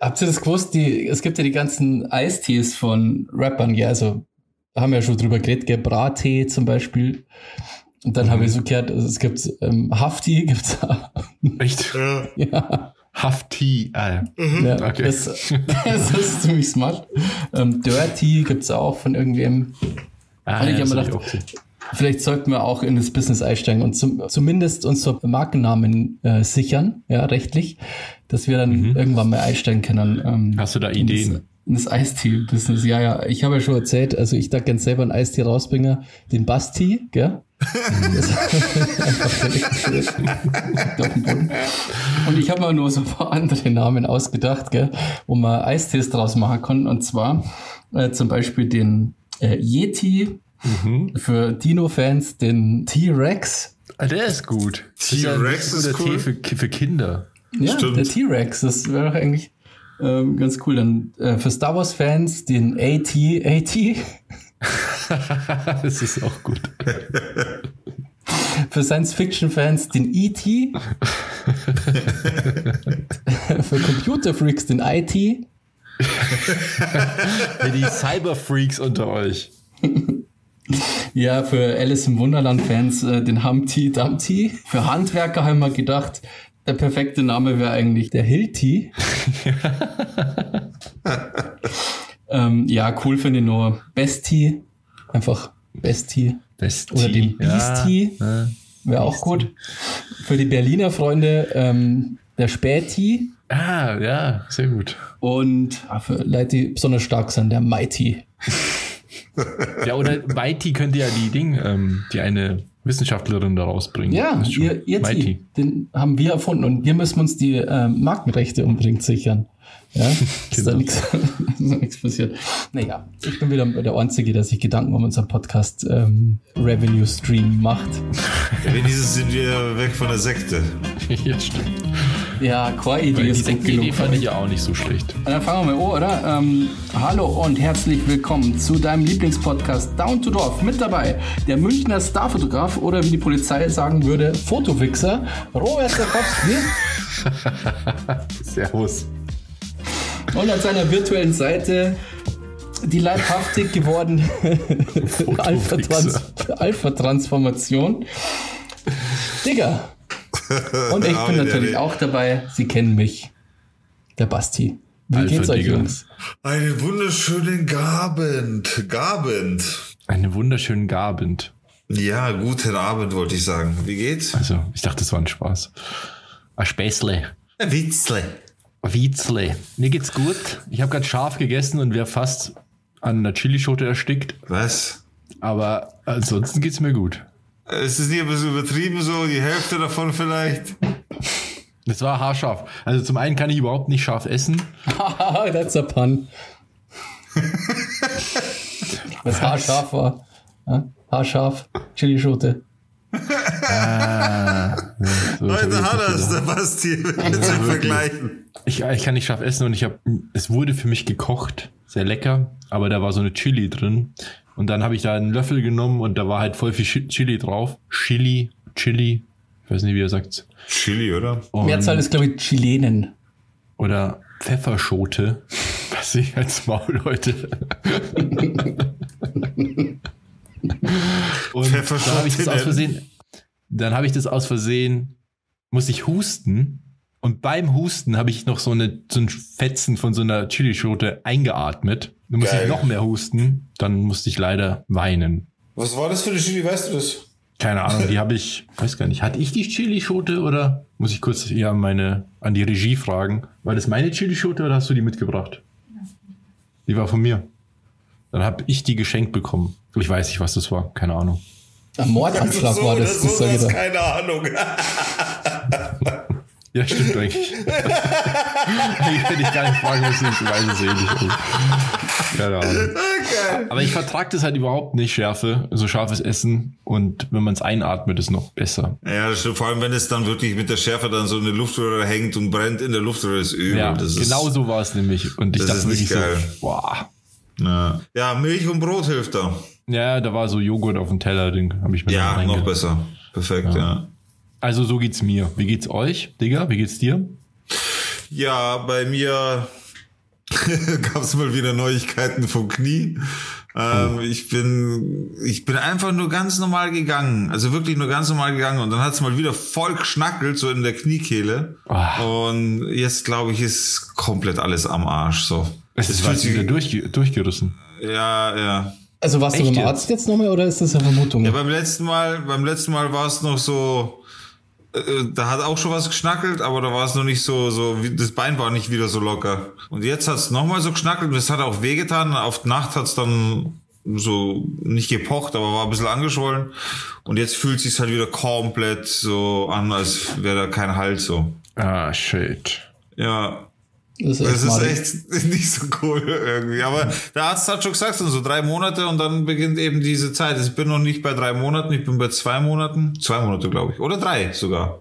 Habt ihr das gewusst? Die, es gibt ja die ganzen Eistees von Rappern, ja, also haben wir ja schon drüber geredet, gell? Brattee zum Beispiel. Und dann mhm. habe ich so gehört, also es gibt ähm, Hafti, gibt's auch. Echt? Ja. ja. Hafti, ah, mhm. ja, okay. Das, das, ist ziemlich smart. Ähm, Dirty gibt's auch von irgendwem. Ah, und ich ja, habe mir gedacht, vielleicht sollten wir auch in das Business einsteigen und zum, zumindest unsere Markennamen äh, sichern, ja, rechtlich, dass wir dann mhm. irgendwann mal einsteigen können. Ähm, Hast du da Ideen? Das, in das Eistee-Business, ja, ja. Ich habe ja schon erzählt, also ich da gerne selber einen Eistee rausbringen, den Basti, gell? und ich habe mir nur so ein paar andere Namen ausgedacht, gell, wo man Eistees draus machen kann. Und zwar äh, zum Beispiel den äh, Yeti mhm. für Dino-Fans, den T-Rex. Ah, der ist gut. T-Rex ist, ja ist cool. Tee für, für Kinder. Ja, Stimmt. der T-Rex, das wäre doch eigentlich ähm, ganz cool. Dann äh, für Star Wars-Fans den AT, AT. das ist auch gut. Für Science-Fiction-Fans den E.T. Für Computer-Freaks den IT. Für die Cyber-Freaks unter euch. Ja, für Alice im Wunderland-Fans äh, den Humpty Dumpty. Für Handwerker haben wir gedacht, der perfekte Name wäre eigentlich der Hilti. ähm, ja, cool finde ich nur Bestie. Einfach Bestie. Bestie. Oder den Beastie. Ja, wäre auch gut. Für die Berliner Freunde ähm, der Späti. Ah, ja, sehr gut. Und ah, für Leute, die besonders stark sind, der Mighty. ja, oder Mighty könnte ja die Ding, ähm, die eine Wissenschaftlerin da rausbringen. Ja, ihr, ihr Mighty. den haben wir erfunden und wir müssen uns die äh, Markenrechte unbedingt sichern. Ja, ist genau. da nichts passiert. Naja, ich bin wieder der Einzige, der sich Gedanken um unseren Podcast ähm, Revenue Stream macht. Wenigstens sind wir weg von der Sekte. ja, stimmt. Ja, Core-Idee ist gut genug. Die fand ich ja auch nicht so schlecht. Dann fangen wir mal an, oder? Ähm, hallo und herzlich willkommen zu deinem Lieblingspodcast Down to Dorf. Mit dabei der Münchner Starfotograf oder wie die Polizei sagen würde, Fotowixer, Robert Stachowski. Servus. Und an seiner virtuellen Seite die leibhaftig gewordene Alpha-Transformation. Digga. Und ich bin natürlich auch dabei. Sie kennen mich. Der Basti. Wie Alpha geht's euch, Digga. Jungs? Einen wunderschönen Gabend. Gabend. Einen wunderschönen Gabend. Ja, guten Abend wollte ich sagen. Wie geht's? Also, ich dachte, das war ein Spaß. Ein Späßle. Ein Witzle. Witzle. Mir geht's gut. Ich habe gerade scharf gegessen und wäre fast an einer Chilischote erstickt. Was? Aber ansonsten geht's mir gut. Es ist nicht ein bisschen übertrieben so, die Hälfte davon vielleicht. Das war haarscharf. Also zum einen kann ich überhaupt nicht scharf essen. That's a pun. Was haarscharf war. Haarscharf, Chilischote. ah, so Heute hat er es, der Basti, mit ja, vergleichen. Ich, ich kann nicht scharf essen und ich habe, es wurde für mich gekocht, sehr lecker, aber da war so eine Chili drin. Und dann habe ich da einen Löffel genommen und da war halt voll viel Chili drauf. Chili, Chili, ich weiß nicht, wie er sagt. Chili, oder? Und Mehrzahl ist, glaube ich, Chilenen. Oder Pfefferschote. Was ich als Maul heute. und dann habe ich das aus Versehen, dann habe ich das aus Versehen, muss ich husten und beim Husten habe ich noch so, eine, so ein Fetzen von so einer Chilischote eingeatmet. Dann musste ich noch mehr husten. Dann musste ich leider weinen. Was war das für eine Chili? Weißt du das? Keine Ahnung, die habe ich, weiß gar nicht, hatte ich die Chilischote oder muss ich kurz hier an meine, an die Regie fragen? War das meine Chilischote oder hast du die mitgebracht? Die war von mir. Dann habe ich die geschenkt bekommen. Ich weiß nicht, was das war, keine Ahnung. Ein Mordanschlag so, war das. das, das, das keine Ahnung. Ja, stimmt eigentlich. ich hätte ich gar nicht fragen müssen, ich weiß es eh nicht. Keine Ahnung. Okay. Aber ich vertrage das halt überhaupt nicht, Schärfe, so scharfes Essen. Und wenn man es einatmet, ist noch besser. Ja, das stimmt. Vor allem, wenn es dann wirklich mit der Schärfe dann so eine Luftröhre hängt und brennt in der Luftröhre, ist übel. Ja, das genau ist, so war es nämlich. Und ich dachte wirklich geil. so, boah. Ja. ja, Milch und Brot hilft da. Ja, da war so Joghurt auf dem Teller, den habe ich mir Ja, noch besser. Perfekt, ja. ja. Also so geht's mir. Wie geht's euch, Digga? Wie geht's dir? Ja, bei mir gab es mal wieder Neuigkeiten vom Knie. Ähm, oh. Ich bin, ich bin einfach nur ganz normal gegangen. Also wirklich nur ganz normal gegangen. Und dann hat es mal wieder voll geschnackelt, so in der Kniekehle. Oh. Und jetzt glaube ich, ist komplett alles am Arsch, so. Es ist wieder durch, durchgerissen. Ja, ja. Also warst Echt du beim Arzt jetzt nochmal oder ist das eine Vermutung? Ja, beim letzten Mal, beim letzten Mal war es noch so, da hat auch schon was geschnackelt, aber da war es noch nicht so, so, das Bein war nicht wieder so locker. Und jetzt hat es nochmal so geschnackelt und es hat auch wehgetan. Auf Nacht hat es dann so nicht gepocht, aber war ein bisschen angeschwollen. Und jetzt fühlt sich halt wieder komplett so an, als wäre da kein Halt so. Ah, shit. Ja, das ist, das ist echt nicht so cool irgendwie. Aber der Arzt hat schon gesagt, so drei Monate und dann beginnt eben diese Zeit. Ich bin noch nicht bei drei Monaten, ich bin bei zwei Monaten. Zwei Monate, glaube ich. Oder drei sogar.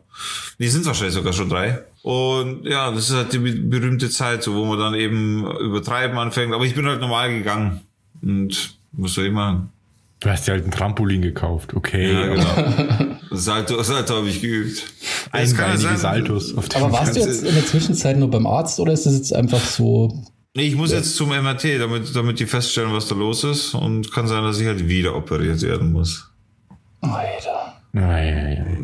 Die sind wahrscheinlich sogar schon drei. Und ja, das ist halt die berühmte Zeit, so, wo man dann eben übertreiben anfängt. Aber ich bin halt normal gegangen. Und was soll ich machen? Du hast dir halt ein Trampolin gekauft, okay. Ja, genau. Salto, Salto habe ich geübt. Einbeinige Saltos. Auf Aber warst du jetzt in der Zwischenzeit nur beim Arzt oder ist das jetzt einfach so? Nee, ich muss ja. jetzt zum MRT, damit, damit die feststellen, was da los ist. Und kann sein, dass ich halt wieder operiert werden muss. Alter.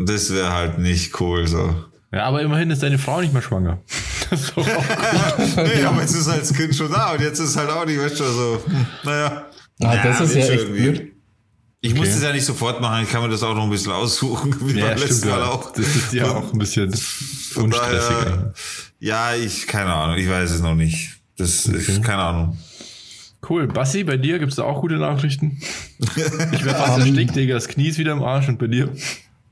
Das wäre halt nicht cool so. Ja, aber immerhin ist deine Frau nicht mehr schwanger. Das ist doch auch gut. nee, aber jetzt ist halt das Kind schon da und jetzt ist halt auch nicht, du, so, naja. Ah, das ja, ist ja echt blöd. Ich okay. muss das ja nicht sofort machen, ich kann mir das auch noch ein bisschen aussuchen, wie ja, beim letzten Mal auch. Das ist ja auch ein bisschen unstressiger. Ja, ich, keine Ahnung, ich weiß es noch nicht. Das okay. ist, keine Ahnung. Cool. Bassi, bei dir gibt es da auch gute Nachrichten? Ich werde fast erstickt, Digga, das Knie ist wieder im Arsch und bei dir?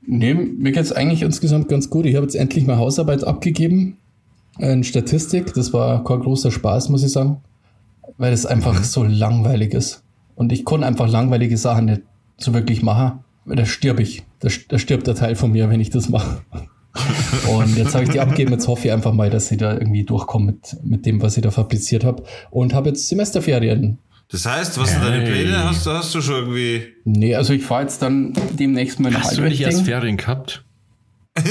Nee, mir geht es eigentlich insgesamt ganz gut. Ich habe jetzt endlich mal Hausarbeit abgegeben in Statistik. Das war kein großer Spaß, muss ich sagen, weil es einfach mhm. so langweilig ist. Und ich konnte einfach langweilige Sachen nicht so wirklich mache, da stirb ich. Da, da stirbt der Teil von mir, wenn ich das mache. und jetzt habe ich die abgegeben. Jetzt hoffe ich einfach mal, dass sie da irgendwie durchkommen mit, mit dem, was ich da fabriziert habe. Und habe jetzt Semesterferien. Das heißt, was sind deine Pläne? Hast, hast du schon irgendwie. Nee, also ich fahre jetzt dann demnächst mal nach Hast du nicht erst Ferien gehabt?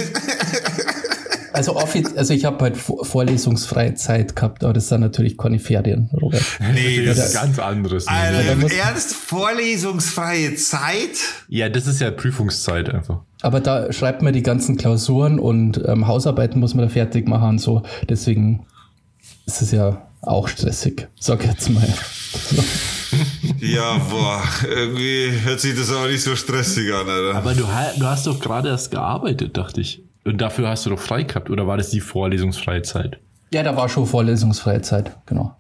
Also, also ich habe halt vorlesungsfreie Zeit gehabt, aber das sind natürlich keine Ferien, Robert. Nee, das ist ganz anderes. Also, ernst vorlesungsfreie Zeit? Ja, das ist ja Prüfungszeit einfach. Aber da schreibt man die ganzen Klausuren und ähm, Hausarbeiten muss man da fertig machen und so. Deswegen ist es ja auch stressig, sag jetzt mal. ja, boah, irgendwie hört sich das auch nicht so stressig an, Alter. Aber du, du hast doch gerade erst gearbeitet, dachte ich. Und dafür hast du doch frei gehabt, oder war das die vorlesungsfreie Zeit? Ja, da war schon vorlesungsfreie Zeit, genau.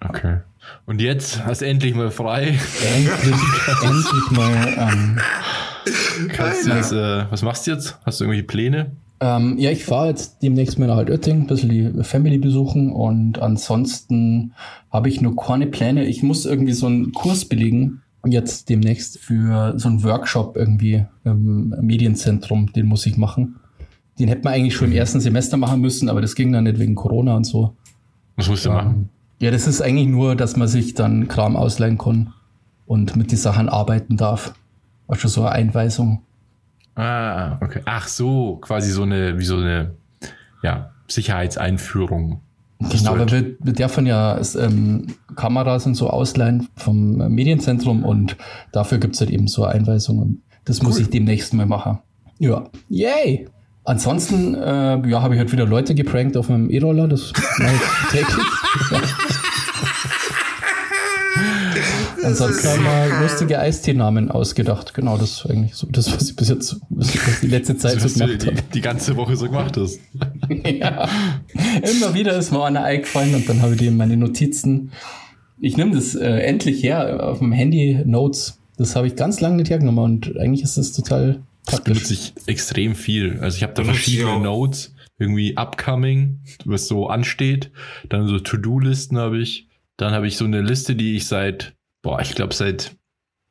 Okay. Und jetzt hast du endlich mal frei. Endlich, endlich mal. Ähm, Kannst jetzt, äh, was machst du jetzt? Hast du irgendwelche Pläne? Ähm, ja, ich fahre jetzt demnächst mal nach Altötting, ein bisschen die Family besuchen und ansonsten habe ich nur keine Pläne. Ich muss irgendwie so einen Kurs belegen, jetzt demnächst für so einen Workshop irgendwie im Medienzentrum, den muss ich machen. Den hätte man eigentlich schon im ersten Semester machen müssen, aber das ging dann nicht wegen Corona und so. Was musst du ähm, machen? Ja, das ist eigentlich nur, dass man sich dann Kram ausleihen kann und mit den Sachen arbeiten darf. War schon so eine Einweisung. Ah, okay. Ach so, quasi so eine, wie so eine, ja, Sicherheitseinführung. Genau, aber wir, wir dürfen ja ähm, Kameras und so ausleihen vom Medienzentrum und dafür gibt es halt eben so Einweisungen. Das cool. muss ich demnächst mal machen. Ja. Yay! Ansonsten, äh, ja, habe ich halt wieder Leute geprankt auf meinem E-Roller, das mache ich täglich. Ansonsten haben wir lustige Eisteenamen ausgedacht. Genau, das ist eigentlich so das, was ich bis jetzt, was ich die letzte Zeit so, so gemacht habe. Die, die, ganze Woche so gemacht hast. ja. Immer wieder ist mir einer eingefallen und dann habe ich die in meine Notizen. Ich nehme das äh, endlich her auf meinem Handy Notes. Das habe ich ganz lange nicht hergenommen und eigentlich ist das total das benutze ich extrem viel. Also ich habe da verschiedene Notes. Irgendwie upcoming, was so ansteht. Dann so To-Do-Listen habe ich. Dann habe ich so eine Liste, die ich seit, boah, ich glaube seit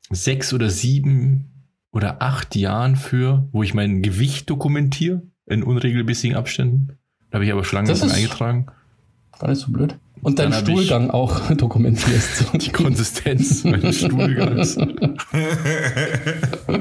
sechs oder sieben oder acht Jahren für, wo ich mein Gewicht dokumentiere in unregelmäßigen Abständen. Da habe ich aber schon lange nicht eingetragen. Gar nicht so blöd. Und deinen Stuhlgang auch dokumentierst. Die Konsistenz meines Stuhlgangs.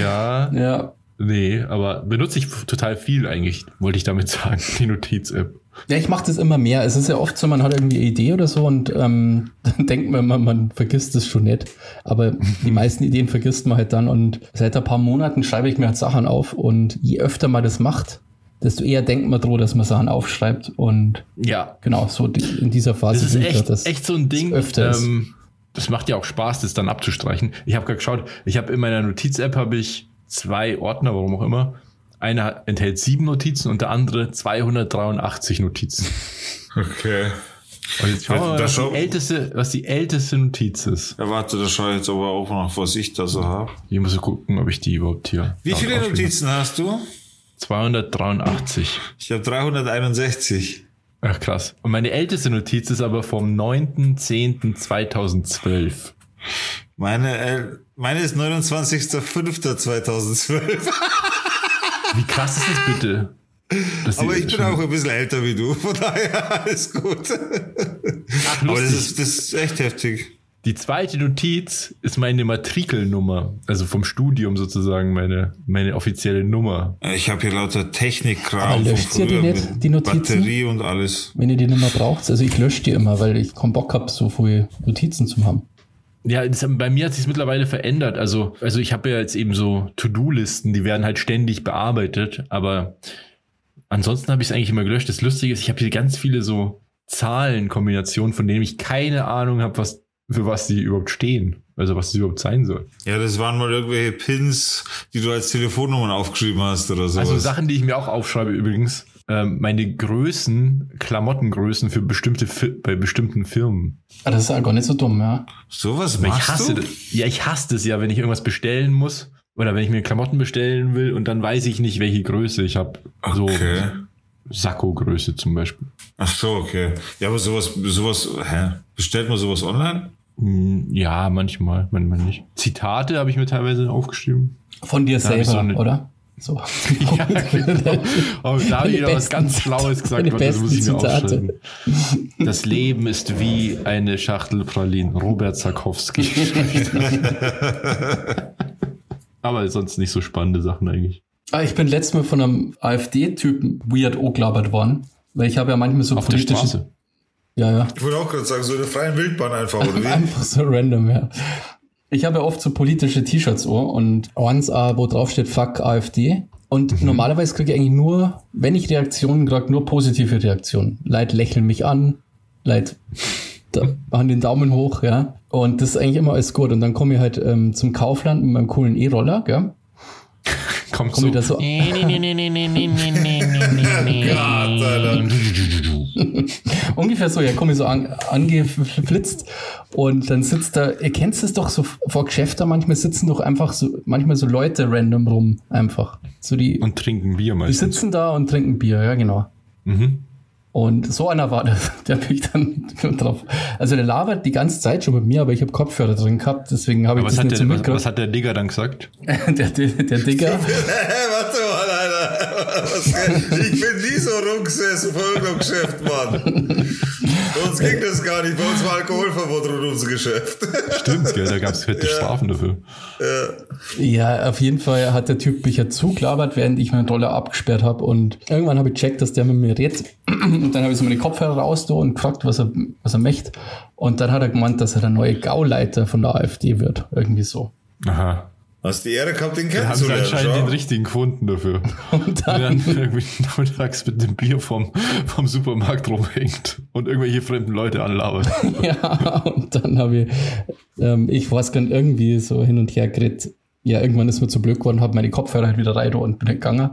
ja. Ja. Nee, aber benutze ich total viel eigentlich, wollte ich damit sagen, die Notiz-App. Ja, ich mache das immer mehr. Es ist ja oft so, man hat irgendwie eine Idee oder so und ähm, dann denkt man immer, man vergisst es schon nicht. Aber die meisten Ideen vergisst man halt dann und seit ein paar Monaten schreibe ich mir halt Sachen auf und je öfter man das macht, desto eher denkt man droh, dass man Sachen aufschreibt und ja, genau, so in dieser Phase. Das ist echt, das, echt so ein Ding. Öfter ähm, das macht ja auch Spaß, das dann abzustreichen. Ich habe gerade geschaut, ich habe in meiner Notiz-App habe ich zwei Ordner, warum auch immer. Einer enthält sieben Notizen und der andere 283 Notizen. Okay. Und jetzt schauen wir mal, was die, älteste, was die älteste Notiz ist. Ja, warte, da schaue ich jetzt aber auch noch, was ich da so habe. Ich muss gucken, ob ich die überhaupt hier. Wie viele Notizen hast du? 283. Ich habe 361. Ach krass. Und meine älteste Notiz ist aber vom 9.10.2012. Meine, äh, meine ist 29.05.2012. Wie krass ist das bitte? aber ich bin auch ein bisschen älter wie du, von daher alles gut. Ach, aber das ist, das ist echt heftig. Die zweite Notiz ist meine Matrikelnummer, also vom Studium sozusagen meine, meine offizielle Nummer. Ich habe hier lauter Technikkram. Löscht ihr die nicht, die Notizen? Batterie und alles. Wenn ihr die Nummer braucht, also ich lösche die immer, weil ich keinen Bock habe, so viele Notizen zu haben. Ja, das, bei mir hat sich mittlerweile verändert. Also, also ich habe ja jetzt eben so To-Do-Listen, die werden halt ständig bearbeitet, aber ansonsten habe ich es eigentlich immer gelöscht. Das Lustige ist, ich habe hier ganz viele so Zahlenkombinationen, von denen ich keine Ahnung habe, was für was die überhaupt stehen. Also was sie überhaupt sein soll. Ja, das waren mal irgendwelche Pins, die du als Telefonnummern aufgeschrieben hast oder so. Also Sachen, die ich mir auch aufschreibe übrigens. Ähm, meine Größen, Klamottengrößen für bestimmte bei bestimmten Firmen. Ah, das ist ja gar nicht so dumm, ja. Sowas machst ich hasse du? Das, ja, ich hasse das ja, wenn ich irgendwas bestellen muss oder wenn ich mir Klamotten bestellen will und dann weiß ich nicht, welche Größe ich habe. So okay. Sakko-Größe zum Beispiel. Ach so, okay. Ja, aber sowas, sowas, hä? Bestellt man sowas online? Hm, ja, manchmal, manchmal nicht. Zitate habe ich mir teilweise aufgeschrieben. Von dir da selber, so eine, oder? So. ja, genau. Aber da habe ich wieder was ganz Schlaues gesagt, Gott, das muss ich mir aufschreiben. Das Leben ist wie eine Schachtel Pralinen. Robert Zakowski. Aber sonst nicht so spannende Sachen eigentlich. Ah, ich bin letztes Mal von einem AfD-Typen weird angelabert worden, weil ich habe ja manchmal so Auf politische. Ja, ja. Ich würde auch gerade sagen, so eine freie Wildbahn einfach, oder wie? einfach so random, ja. Ich habe ja oft so politische T-Shirts und eins, wo drauf steht Fuck AfD. Und mhm. normalerweise kriege ich eigentlich nur, wenn ich Reaktionen kriege, nur positive Reaktionen. Leute lächeln mich an, Leute machen den Daumen hoch, ja. Und das ist eigentlich immer alles gut. Und dann komme ich halt ähm, zum Kaufland mit meinem coolen E-Roller, gell? Kommt komm so. Wieder so Ungefähr so, ja, komme ich so an, angeflitzt und dann sitzt da, ihr kennt es doch so vor Geschäften, manchmal sitzen doch einfach so, manchmal so Leute random rum, einfach. So die, und trinken Bier meistens. Die sitzen da und trinken Bier, ja, genau. Mhm. Und so einer war das, der bin ich dann drauf. Also der labert die ganze Zeit schon mit mir, aber ich habe Kopfhörer drin gehabt, deswegen habe ich das nicht der, so mitgekriegt. Was hat der Digger dann gesagt? der, der, der Digger. Warte mal, Alter. Ich bin nie so rumgesessen vor irgendeinem Geschäft, Mann. Gar nicht. Bei uns war Alkoholverbot rund unser Geschäft. Stimmt, gell? Da gab es fette ja. Strafen dafür. Ja. ja, auf jeden Fall hat der Typ mich ja zugelabert, während ich meinen Roller abgesperrt habe. Und irgendwann habe ich checkt, dass der mit mir redet. Und dann habe ich so meine Kopfhörer raus und gefragt, was er, was er möchte. Und dann hat er gemeint, dass er der neue Gauleiter von der AfD wird. Irgendwie so. Aha. Hast die Ehre gehabt, den kennenzulernen? Da haben anscheinend den richtigen gefunden dafür. Und dann, dann irgendwie nachmittags mit dem Bier vom, vom Supermarkt rumhängt und irgendwelche fremden Leute anlabert. ja, und dann habe ich, ähm, ich weiß gar nicht, irgendwie so hin und her geredet. Ja, irgendwann ist mir zu blöd geworden, habe meine Kopfhörer halt wieder rein und bin gegangen.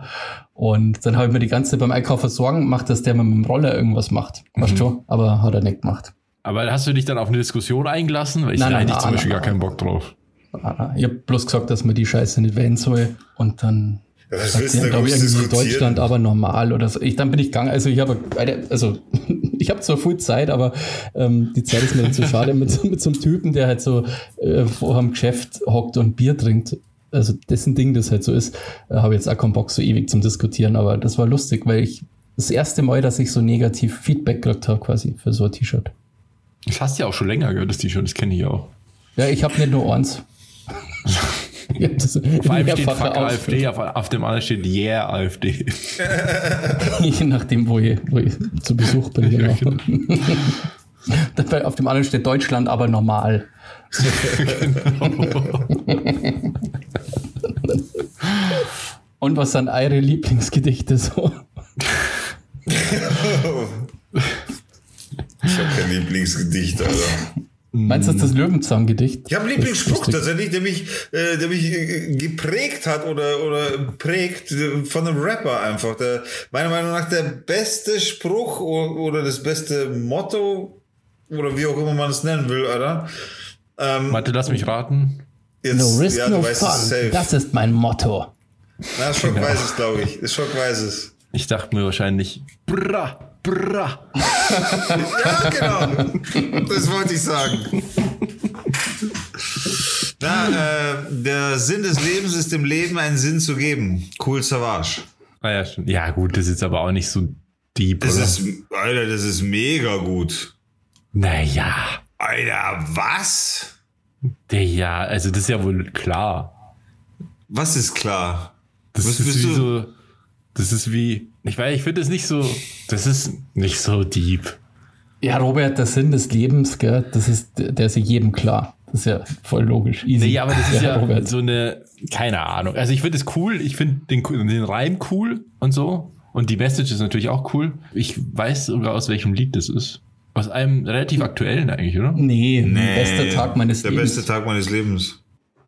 Und dann habe ich mir die ganze Zeit beim Einkaufen Sorgen gemacht, dass der mit dem Roller irgendwas macht. Mhm. Weißt du? Aber hat er nicht gemacht. Aber hast du dich dann auf eine Diskussion eingelassen? Weil ich nein, nein, zum Beispiel nein, gar keinen Bock drauf. Ich habe bloß gesagt, dass man die Scheiße nicht wählen soll. Und dann ja, das sagt sie, glaube ich, irgendwie Deutschland aber normal oder so. Ich, dann bin ich gegangen. Also ich habe, also ich habe zwar viel Zeit, aber ähm, die Zeit ist mir zu schade mit, mit so einem Typen, der halt so äh, vor dem Geschäft hockt und Bier trinkt. Also dessen Ding das halt so ist, äh, habe jetzt auch keinen Bock so ewig zum Diskutieren, aber das war lustig, weil ich das erste Mal, dass ich so negativ Feedback gekriegt habe quasi für so ein T-Shirt. Das hast du ja auch schon länger gehört, das T-Shirt, das kenne ich auch. Ja, ich habe nicht nur eins. Vor allem steht Fuck AfD, auf, auf, dem anderen steht Yeah AfD. Je nachdem, wo ich, wo ich zu Besuch bin. Genau. Genau. auf dem anderen steht Deutschland, aber normal. genau. Und was sind eure Lieblingsgedichte so? ich habe kein Lieblingsgedicht, Alter. Meinst du das, das Löwenzahn-Gedicht? Ich habe einen Lieblingsspruch tatsächlich, der mich, äh, der mich äh, geprägt hat oder, oder prägt äh, von einem Rapper einfach. Der, meiner Meinung nach der beste Spruch oder das beste Motto oder wie auch immer man es nennen will, oder? Ähm, Warte, lass mich raten. Jetzt, no risk, ja, no fun. Das ist mein Motto. Na, Schock genau. weiß es, glaube ich. Schock weiß es. Ich dachte mir wahrscheinlich, bra, bra. ja, genau. Das wollte ich sagen. Na, äh, der Sinn des Lebens ist dem Leben einen Sinn zu geben. Cool Savage. Ah, ja, ja, gut, das ist aber auch nicht so deep. Das oder? ist, Alter, das ist mega gut. Naja. Alter, was? Ja, also das ist ja wohl klar. Was ist klar? Das Was ist wie so, das ist wie, ich weiß, ich finde es nicht so, das ist nicht so deep. Ja, Robert, der Sinn des Lebens, gell, das ist, der ist ja jedem klar. Das ist ja voll logisch. Easy. Nee, aber das ist ja, ja so eine, keine Ahnung. Also ich finde es cool, ich finde den, den Reim cool und so. Und die Message ist natürlich auch cool. Ich weiß sogar, aus welchem Lied das ist. Aus einem relativ aktuellen eigentlich, oder? Nee, nee bester Tag meines der Lebens. Der beste Tag meines Lebens.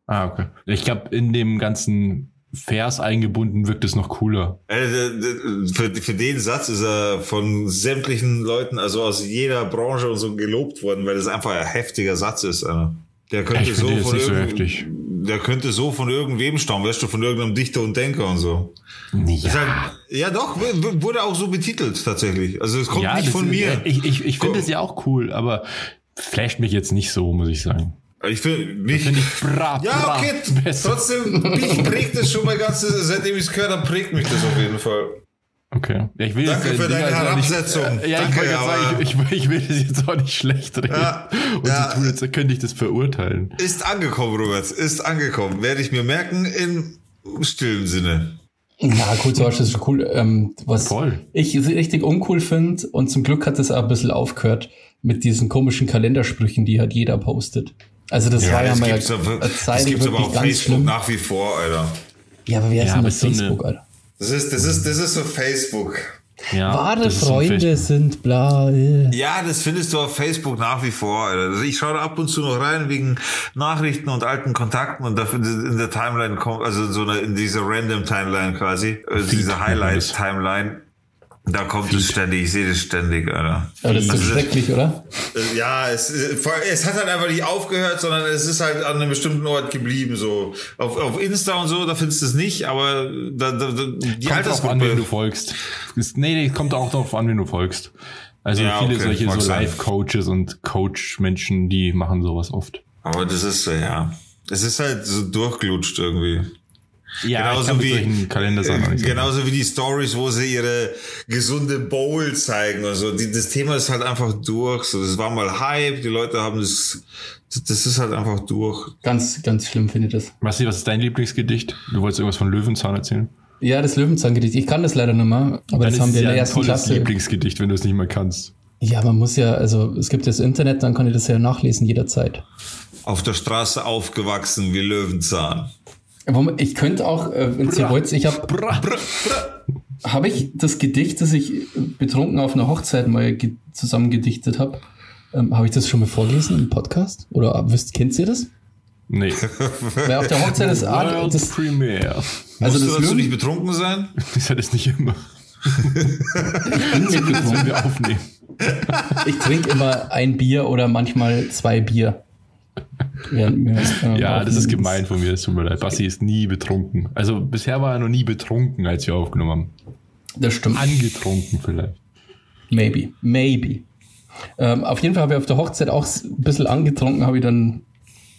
Ah, okay. Ich glaube, in dem ganzen Vers eingebunden wirkt es noch cooler. Für, für den Satz ist er von sämtlichen Leuten, also aus jeder Branche und so gelobt worden, weil es einfach ein heftiger Satz ist. Der könnte so von so heftig. der könnte so von irgendwem stammen, weißt du, von irgendeinem Dichter und Denker und so. Ja, halt, ja doch, wurde auch so betitelt tatsächlich. Also es kommt ja, nicht von mir. Ich, ich, ich finde es ja auch cool, aber flasht mich jetzt nicht so, muss ich sagen. Ich finde mich. Find ich bra, ja, okay, besser. trotzdem, mich prägt es schon mal ganz, seitdem ich es gehört habe, prägt mich das auf jeden Fall. Okay. Ja, ich will Danke jetzt, für deine also Herabsetzung. Nicht, ja, Danke, ich, sagen, ich, ich, ich, will das jetzt auch nicht schlecht reden. Ja, Und ja, so tun, als könnte ich das verurteilen. Ist angekommen, Robert. Ist angekommen. Werde ich mir merken in stillen Sinne. Ja, cool, so das ist cool. Ähm, was Voll. ich richtig uncool finde, und zum Glück hat das auch ein bisschen aufgehört mit diesen komischen Kalendersprüchen, die halt jeder postet. Also das ja, war ja mal eine Zeit Das gibt's aber auf Facebook schlimm. nach wie vor, Alter. Ja, aber wer ist ja, denn mit Facebook, so Alter? Das ist, das ist, das ist so Facebook. Ja, Wahre Freunde so sind bla. Äh. Ja, das findest du auf Facebook nach wie vor. Alter. Also ich schaue ab und zu noch rein wegen Nachrichten und alten Kontakten und dafür in der Timeline kommt, also so eine, in dieser Random Timeline quasi, also diese Highlight Timeline da kommt Feed. es ständig, ich sehe das ständig, Alter. Aber das ist also schrecklich, das, oder? Ja, es, es hat halt einfach nicht aufgehört, sondern es ist halt an einem bestimmten Ort geblieben. So auf, auf Insta und so, da findest du es nicht, aber da, da, da die kommt auch an, wen du folgst. Nee, nee, kommt auch darauf an, wen du folgst. Also ja, viele okay, solche so Life-Coaches und Coach-Menschen, die machen sowas oft. Aber das ist so, ja. Es ist halt so durchglutscht irgendwie. Ja, genauso wie, genauso wie die Stories, wo sie ihre gesunde Bowl zeigen und so. Die, das Thema ist halt einfach durch. So, das war mal Hype, die Leute haben das, das ist halt einfach durch. Ganz, ganz schlimm finde ich das. Basti, was ist dein Lieblingsgedicht? Du wolltest irgendwas von Löwenzahn erzählen? Ja, das Löwenzahngedicht. Ich kann das leider nicht mehr, aber dann das haben wir in der ersten Klasse. Das Lieblingsgedicht, wenn du es nicht mehr kannst. Ja, man muss ja, also es gibt das Internet, dann kann ich das ja nachlesen jederzeit. Auf der Straße aufgewachsen wie Löwenzahn. Ich könnte auch, äh, wenn ihr wollt, ich habe habe ich das Gedicht, das ich betrunken auf einer Hochzeit mal ge zusammen gedichtet habe, ähm, habe ich das schon mal vorgelesen im Podcast? Oder wisst, kennt ihr das? Nee. Weil auf der Hochzeit ist World das Premiere. Also Musst das du dazu nicht betrunken sein? Ich sage das nicht immer. ich bin wir aufnehmen. Ich trinke immer ein Bier oder manchmal zwei Bier. Ja, ja das ist gemein von mir, es tut mir leid. Bassi ist nie betrunken. Also bisher war er noch nie betrunken, als wir aufgenommen haben. Das stimmt. Angetrunken vielleicht. Maybe, maybe. Ähm, auf jeden Fall habe ich auf der Hochzeit auch ein bisschen angetrunken, habe ich dann,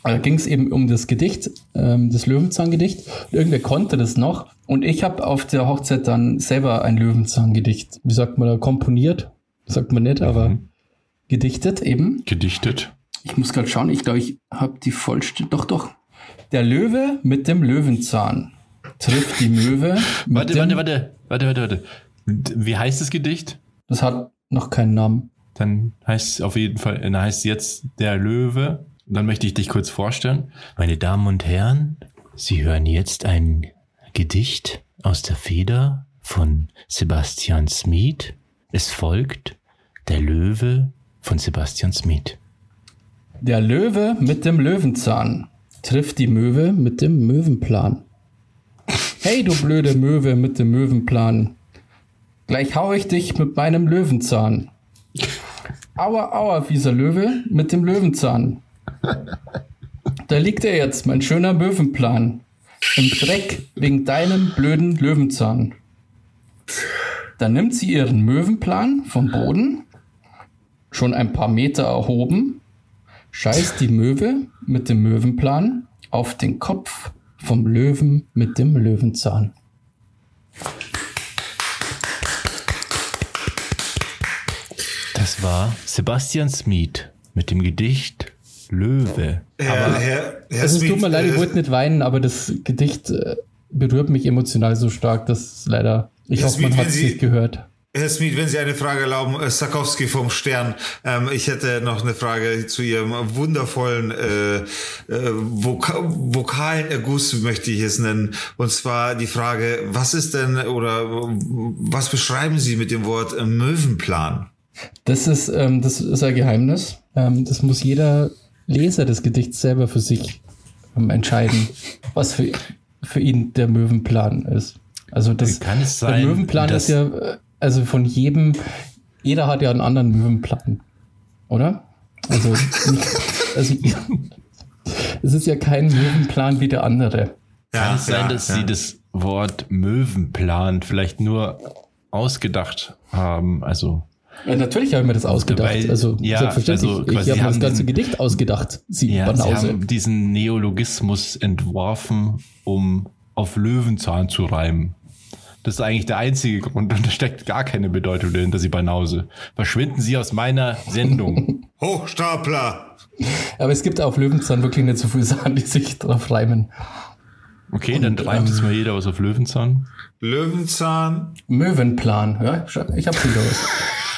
äh, ging es eben um das Gedicht, ähm, das Löwenzahngedicht. Irgendwer konnte das noch. Und ich habe auf der Hochzeit dann selber ein Löwenzahngedicht, wie sagt man da, komponiert? Sagt man nicht, aber mhm. gedichtet eben. Gedichtet. Ich muss gerade schauen, ich glaube, ich habe die vollständig. Doch, doch. Der Löwe mit dem Löwenzahn trifft die Möwe. warte, warte, warte, warte, warte, warte. Wie heißt das Gedicht? Das hat noch keinen Namen. Dann heißt es auf jeden Fall, dann heißt jetzt der Löwe. Und dann möchte ich dich kurz vorstellen. Meine Damen und Herren, Sie hören jetzt ein Gedicht aus der Feder von Sebastian Smith. Es folgt Der Löwe von Sebastian Smith. Der Löwe mit dem Löwenzahn trifft die Möwe mit dem Möwenplan. Hey, du blöde Möwe mit dem Möwenplan. Gleich hau ich dich mit meinem Löwenzahn. Aua, aua, fieser Löwe mit dem Löwenzahn. Da liegt er jetzt, mein schöner Möwenplan. Im Dreck wegen deinem blöden Löwenzahn. Dann nimmt sie ihren Möwenplan vom Boden, schon ein paar Meter erhoben, scheißt die Möwe mit dem Möwenplan auf den Kopf vom Löwen mit dem Löwenzahn. Das war Sebastian Smith mit dem Gedicht Löwe. Herr, aber, Herr, Herr es tut mir leid, ich äh, wollte nicht weinen, aber das Gedicht äh, berührt mich emotional so stark, dass leider, ich Herr hoffe, man hat es nicht gehört. Herr Smith, wenn Sie eine Frage erlauben, äh, Sakowski vom Stern, ähm, ich hätte noch eine Frage zu Ihrem wundervollen äh, äh, Voka vokalen Erguss, möchte ich es nennen. Und zwar die Frage, was ist denn oder was beschreiben Sie mit dem Wort Möwenplan? Das ist, ähm, das ist ein Geheimnis. Ähm, das muss jeder Leser des Gedichts selber für sich ähm, entscheiden, was für, für ihn der Möwenplan ist. Also das, Kann es sein, der Möwenplan ist ja äh, also von jedem, jeder hat ja einen anderen Möwenplan, oder? Also, nicht, also es ist ja kein Möwenplan wie der andere. Ja, Kann es sein, dass ja. Sie das Wort Möwenplan vielleicht nur ausgedacht haben? Also ja, natürlich habe ich mir das ausgedacht. Weil, also ja, selbstverständlich. Also ich habe das ganze diesen, Gedicht ausgedacht. Sie, ja, Sie haben diesen Neologismus entworfen, um auf Löwenzahn zu reimen. Das ist eigentlich der einzige Grund und da steckt gar keine Bedeutung dahinter, Sie Banause. Verschwinden Sie aus meiner Sendung. Hochstapler! Aber es gibt auf Löwenzahn wirklich nicht so viele Sachen, die sich drauf reimen. Okay, und, dann reimt ähm, es mal jeder was auf Löwenzahn. Löwenzahn. Möwenplan, ja, ich hab's wieder was.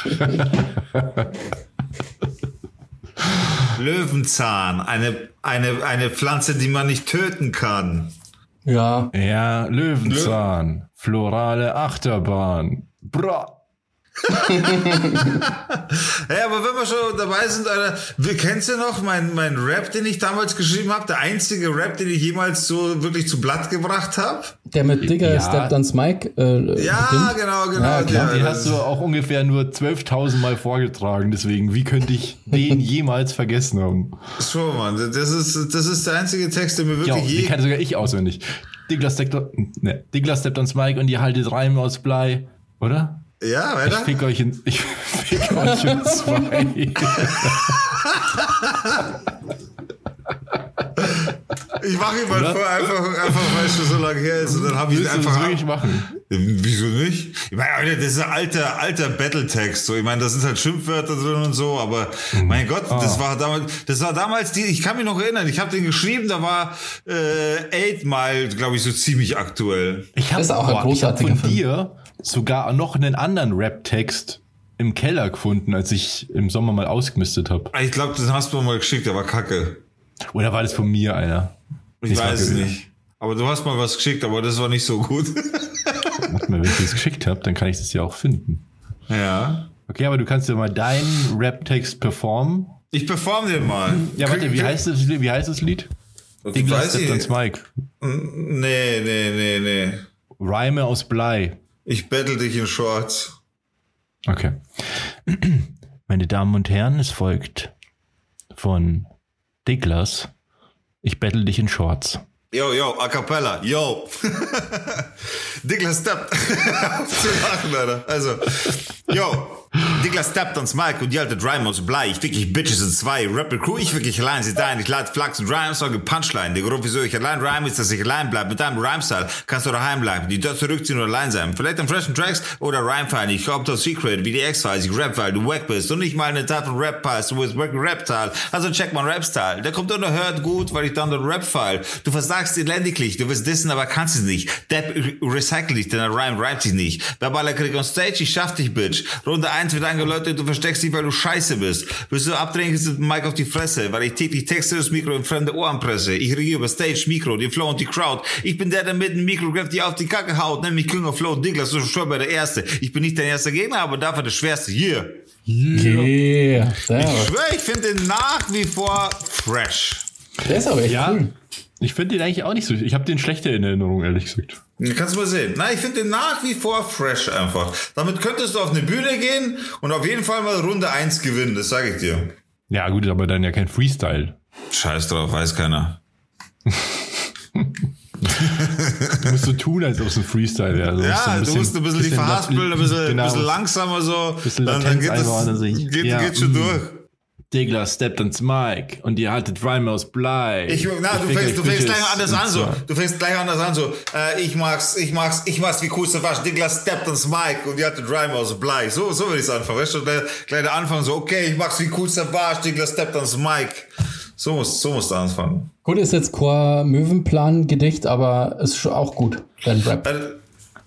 Löwenzahn, eine, eine, eine Pflanze, die man nicht töten kann. Ja. Ja, Löwenzahn. Florale Achterbahn. Bra. hey, aber wenn wir schon dabei sind, Alter, wie kennst du noch meinen mein Rap, den ich damals geschrieben habe? Der einzige Rap, den ich jemals so wirklich zu Blatt gebracht habe? Der mit Digger ja. Stepped ans Mike. Äh, ja, beginnt. genau, genau. Ja. Den hast du auch ungefähr nur 12.000 Mal vorgetragen, deswegen, wie könnte ich den jemals vergessen haben? So, Mann, das ist, das ist der einzige Text, der mir wirklich ja, je... Den kann sogar ich auswendig. Digger steppt, ne, Digger steppt ans Mike und ihr haltet Reim aus Blei, oder? Ja, weiter? Ich fick euch in, ich fick euch in zwei. Ich mache ihn mal vor, einfach, einfach weil es schon so lange her ist und dann habe ich ihn einfach. Das wirklich machen? Wieso nicht? Ich meine, das ist ein alter, alter Battle-Text. So, ich meine, da sind halt Schimpfwörter drin und so, aber mhm. mein Gott, oh. das war damals, das war damals die, ich kann mich noch erinnern, ich habe den geschrieben, da war äh, Eight Mile, glaube ich, so ziemlich aktuell. Ich habe auch ein großartiger von Film. dir sogar noch einen anderen Rap-Text im Keller gefunden, als ich im Sommer mal ausgemistet habe. Ich glaube, das hast du mal geschickt, der war kacke. Oder war das von mir einer? Ich das weiß es nicht. Aber du hast mal was geschickt, aber das war nicht so gut. Wenn ich das geschickt habe, dann kann ich das ja auch finden. Ja. Okay, aber du kannst ja mal deinen Rap-Text performen. Ich perform den mal. Ja, warte, wie heißt das, wie heißt das Lied? Die weiß ich. Ans Mike. Nee, nee, nee, nee. Reime aus Blei. Ich bettel dich in Shorts. Okay. Meine Damen und Herren, es folgt von Douglas. Ich bettel dich in Shorts. Yo, yo, a cappella, yo. Douglas Step. zu lachen, Alter. Also, yo. Niklas steppt ans Mike und die alte Drymos Blei. Ich wirklich Bitches in zwei. Rapper Crew, ich wirklich allein. Sie dein, ich lade Flachs und Rhymes, sage Punchline. Der Grund, wieso ich allein rhyme, ist, dass ich allein bleib. Mit deinem Rhyme-Style kannst du daheim bleiben. Die dort zurückziehen oder allein sein. Vielleicht an freshen Tracks oder Rhyme-File. Ich glaub, das Secret, wie die X-Files. Ich rap, weil du wack bist. Und nicht mal eine Tat von Rap passt. Du bist working Rap-Style. Also check mein Rap-Style. Der kommt unerhört gut, weil ich dann den Rap-File. Du versagst elendiglich. Du wirst dissen, aber kannst es nicht. Depp recycle dich, denn der Rhyme reimt sich nicht. Verbaler Krieg on Stage, ich schaff dich, Bitch. Runde 1 wird eingeläutet, du versteckst dich, weil du scheiße bist. Willst du abdrehen, ist Mic auf die Fresse, weil ich täglich Texte das Mikro in fremde Ohren presse. Ich regiere über Stage, Mikro, die Flow und die Crowd. Ich bin der, der mit dem Mikro greift, die auf die Kacke haut. Nenn mich King of Flow, Douglas, so schon bei der Erste. Ich bin nicht dein erster Gegner, aber dafür der Schwerste. Hier. Yeah. yeah. Ich schwöre, ich finde den nach wie vor fresh. Der ist aber echt ja. cool. Ich finde den eigentlich auch nicht so. Ich habe den schlechte in Erinnerung, ehrlich gesagt. Kannst du mal sehen. Nein, ich finde den nach wie vor fresh einfach. Damit könntest du auf eine Bühne gehen und auf jeden Fall mal Runde 1 gewinnen, das sage ich dir. Ja, gut, aber dann ja kein Freestyle. Scheiß drauf, weiß keiner. du musst so tun, als ob es ein Freestyle wäre. Also ja, bisschen, du musst ein bisschen, die verhaspeln, ein bisschen, genau, bisschen langsamer so. Bisschen dann, dann geht, das, geht, ja. geht schon mm. durch. Digler steppt ans Mic und ihr haltet Rhyme aus Blei. Ich, na, du fängst, du fängst gleich anders an so. Du fängst gleich anders an so. Äh, ich mag's, ich mag's, ich mag's wie coolste Wasch. Digler steppt ans Mic und ihr haltet Rhyme aus Blei. So, so will ich's anfangen. Weißt du, der Anfang so, okay, ich mag's wie coolste Wasch. Digler steppt ans Mic. So muss, so musst du anfangen. Gut, ist jetzt Chor Möwenplan-Gedicht, aber ist schon auch gut, dein Rap. Äh,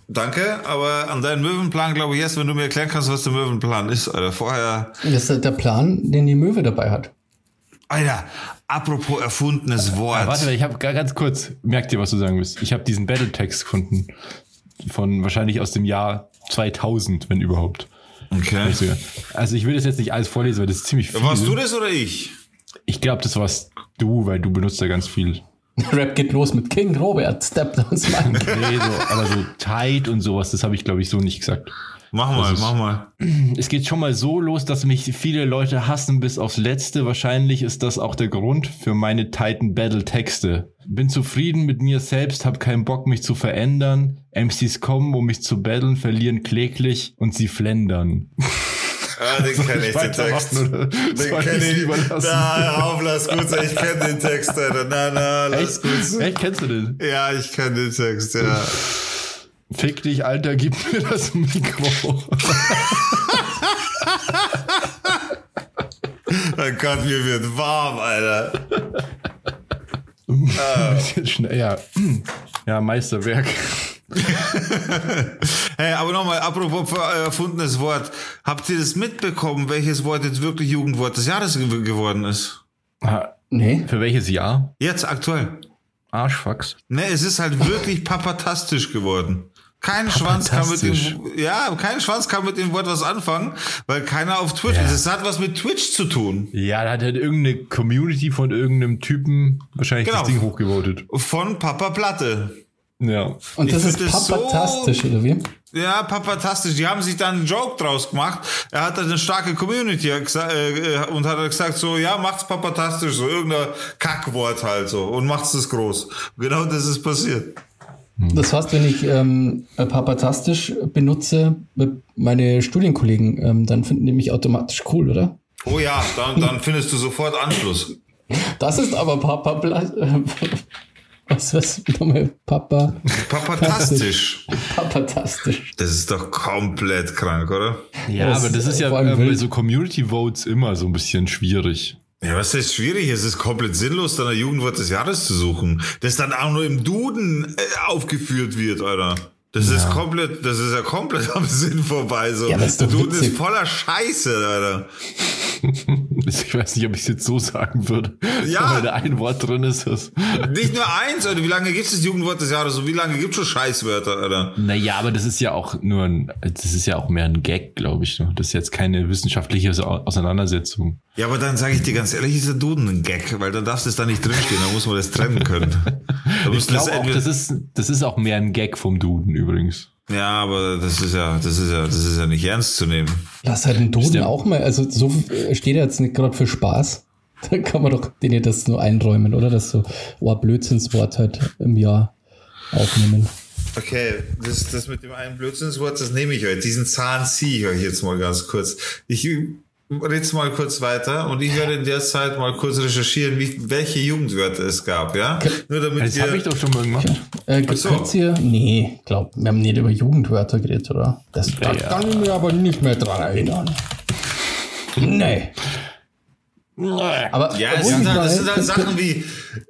Danke, aber an deinen Möwenplan glaube ich erst, wenn du mir erklären kannst, was der Möwenplan ist, Alter. Vorher. Das ist der Plan, den die Möwe dabei hat. Alter, apropos erfundenes Wort. Ja, warte, ich habe ganz kurz, merkt ihr, was du sagen willst. Ich habe diesen Battle-Text gefunden. Von wahrscheinlich aus dem Jahr 2000, wenn überhaupt. Okay. Also ich will das jetzt nicht alles vorlesen, weil das ist ziemlich viel. Warst du das oder ich? Ich glaube, das warst du, weil du benutzt da ganz viel. Rap geht los mit King Robert, Step Downs Mike. nee, so, aber so tight und sowas, das habe ich glaube ich so nicht gesagt. Mach mal, ist, mach mal. Es geht schon mal so los, dass mich viele Leute hassen bis aufs Letzte. Wahrscheinlich ist das auch der Grund für meine Titan Battle Texte. Bin zufrieden mit mir selbst, hab keinen Bock mich zu verändern. MCs kommen, um mich zu battlen, verlieren kläglich und sie flendern. Ah, den kenne ich, den Text. Den kenne ich. Lieber lassen. Na, auf, lass gut sein. Ich kenne den Text, Alter. Na, na, lass Echt? gut sein. Echt, kennst du den? Ja, ich kenne den Text, ja. Fick dich, Alter, gib mir das Mikro. Mein Gott, mir wird warm, Alter. Ein bisschen schnell, ja. Ja, Meisterwerk. hey, aber nochmal, apropos erfundenes Wort. Habt ihr das mitbekommen, welches Wort jetzt wirklich Jugendwort des Jahres geworden ist? Ah, nee. Für welches Jahr? Jetzt, aktuell. Arschfax. Nee, es ist halt wirklich papatastisch geworden. Kein Schwanz kann mit dem, ja, kein Schwanz kann mit dem Wort was anfangen, weil keiner auf Twitch ja. ist. Es hat was mit Twitch zu tun. Ja, da hat halt irgendeine Community von irgendeinem Typen wahrscheinlich genau. das Ding hochgevotet. Von Papa Platte. Ja. Und das ich ist papatastisch, so, oder wie? Ja, papatastisch. Die haben sich dann einen Joke draus gemacht. Er hat eine starke Community äh, und hat gesagt so, ja, macht's papatastisch, so irgendein Kackwort halt so und macht's das groß. Genau das ist passiert. Das heißt, wenn ich ähm, papatastisch benutze, meine Studienkollegen, ähm, dann finden die mich automatisch cool, oder? Oh ja, dann, dann findest du sofort Anschluss. Das ist aber Papa. Was, was, nochmal, Papa? Papatastisch. Papatastisch. Das ist doch komplett krank, oder? Ja, das aber das ist ja äh, bei so Community Votes immer so ein bisschen schwierig. Ja, was ist schwierig? Es ist komplett sinnlos, dann ein Jugendwort des Jahres zu suchen, das dann auch nur im Duden äh, aufgeführt wird, Alter. Das ja. ist komplett, das ist ja komplett am Sinn vorbei. So. Ja, das ist Der Duden ist voller Scheiße, Alter. Ich weiß nicht, ob ich es jetzt so sagen würde. Ja. Weil da ein Wort drin ist. Das nicht nur eins, oder wie lange gibt es das Jugendwort des Jahres und wie lange gibt es schon Scheißwörter, oder? Naja, aber das ist ja auch nur ein, das ist ja auch mehr ein Gag, glaube ich. Das ist jetzt keine wissenschaftliche Auseinandersetzung. Ja, aber dann sage ich dir ganz ehrlich, ist der Duden ein Gag, weil dann darfst du es da nicht drinstehen, da muss man das trennen können. Ich glaube auch, das ist, das ist auch mehr ein Gag vom Duden übrigens. Ja, aber das ist ja, das ist ja, das ist ja nicht ernst zu nehmen. Lass halt den Duden auch mal, also so steht er jetzt nicht gerade für Spaß. Da kann man doch denen das nur einräumen, oder? Das so, oh, Blödsinnswort halt im Jahr aufnehmen. Okay, das, das mit dem einen Blödsinnswort, das nehme ich euch. Diesen Zahn ziehe ich euch jetzt mal ganz kurz. Ich rede mal kurz weiter und ich werde in der Zeit mal kurz recherchieren, wie, welche Jugendwörter es gab, ja? Nur damit das habe ich doch schon mal gemacht. Äh, so. ihr? Nee, glaub, wir haben nicht über Jugendwörter geredet, oder? Das ja, kann ich mir aber nicht mehr dran erinnern. Nee. Aber ja, es sind, halt, das sind halt Sachen wie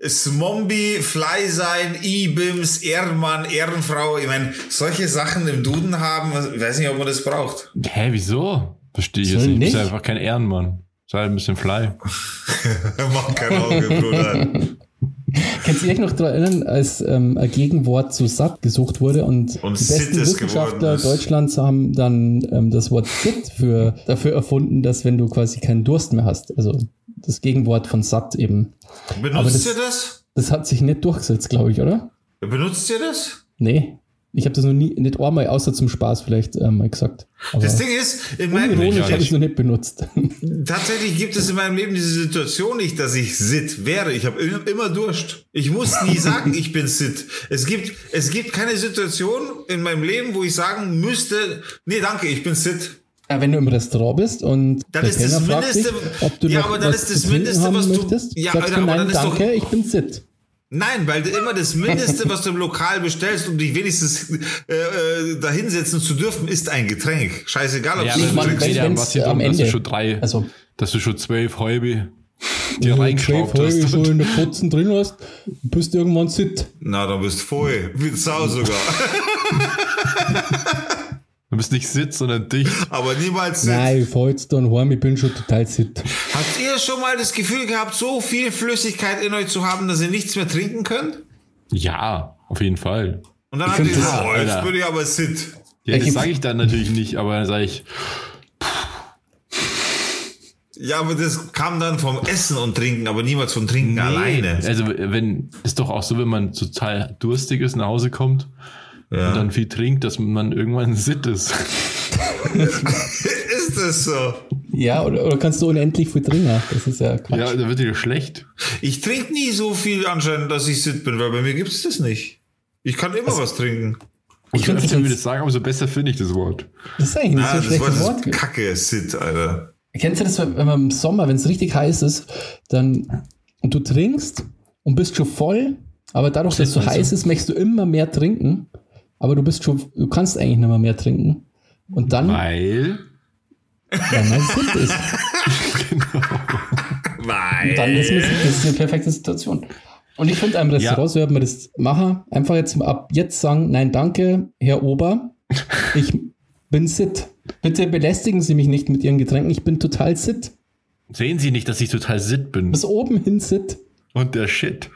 Smombi, Fly sein, Ibims, Ehrenmann, Ehrenfrau. Ich meine, solche Sachen im Duden haben, ich weiß nicht, ob man das braucht. Hä, wieso? Verstehe ich jetzt nicht. Du bist einfach kein Ehrenmann. Sei ein bisschen Fly. Mach kein Auge, Bruder. Kannst du dich noch daran erinnern, als ähm, ein Gegenwort zu satt gesucht wurde und, und die besten Wissenschaftler Deutschlands haben dann ähm, das Wort Sit für, dafür erfunden, dass wenn du quasi keinen Durst mehr hast, also das Gegenwort von satt eben. Benutzt das, ihr das? Das hat sich nicht durchgesetzt, glaube ich, oder? Benutzt ihr das? Nee. Ich habe das noch nie, nicht einmal außer zum Spaß vielleicht äh, mal gesagt. Aber das Ding ist, in meinem Leben habe ich es noch nicht benutzt. Tatsächlich gibt es in meinem Leben diese Situation nicht, dass ich Sit wäre. Ich habe immer Durst. Ich muss nie sagen, ich bin Sit. Es gibt, es gibt keine Situation in meinem Leben, wo ich sagen müsste, nee, danke, ich bin Sit. Ja, wenn du im Restaurant bist und dann ist das Mindeste, dich, ob du ja, aber dann ist das Mindeste, was du, möchtest, ja, sagst du, nein, danke, ich bin Sit. Nein, weil immer das Mindeste, was du im Lokal bestellst, um dich wenigstens äh, äh, da hinsetzen zu dürfen, ist ein Getränk. Scheißegal, ob ja, du es trinkst. Ja, was hier am Ende. Dass du schon drei, also, dass du schon zwölf Häube dir ja, reingeschraubt hast. Wenn du so in der Putzen drin hast, bist du irgendwann sit. Na, dann bist du voll. Mit Sau sogar. Du bist nicht Sitz, sondern dicht. Aber niemals Sitz. Nein, ich fahr jetzt dann heim, ich bin schon total sit. Habt ihr schon mal das Gefühl gehabt, so viel Flüssigkeit in euch zu haben, dass ihr nichts mehr trinken könnt? Ja, auf jeden Fall. Und dann ich habt ihr gesagt, oh, jetzt bin ich aber sit. Ja, das sage ich dann natürlich nicht, aber dann sage ich. Ja, aber das kam dann vom Essen und Trinken, aber niemals vom Trinken nee, alleine. Also wenn ist doch auch so, wenn man total durstig ist, nach Hause kommt ja. und dann viel trinkt, dass man irgendwann Sitt ist. ist das so? Ja, oder, oder kannst du unendlich viel trinken? Das ist ja Quatsch. Ja, da wird dir schlecht. Ich trinke nie so viel anscheinend, dass ich Sitt bin, weil bei mir gibt es das nicht. Ich kann immer also, was trinken. Ich könnte öfter wir das sagen, umso besser finde ich das Wort. Das ist eigentlich nicht Na, so das Wort. Wort. Kacke, Sit, Alter. Kennst du das, wenn man im Sommer, wenn es richtig heiß ist, dann und du trinkst und bist schon voll, aber dadurch, dass es so heiß ist, möchtest du immer mehr trinken aber du bist schon, du kannst eigentlich nicht mehr, mehr trinken. Und dann. Weil. Weil man fit ist. genau. Weil. Und dann ist das eine perfekte Situation. Und ich finde, einem Restaurant ja. sollte man das machen. Einfach jetzt ab jetzt sagen, nein, danke, Herr Ober. Ich bin sit. Bitte belästigen Sie mich nicht mit Ihren Getränken. Ich bin total sit. Sehen Sie nicht, dass ich total sit bin? Bis oben hin sit. Und der Shit.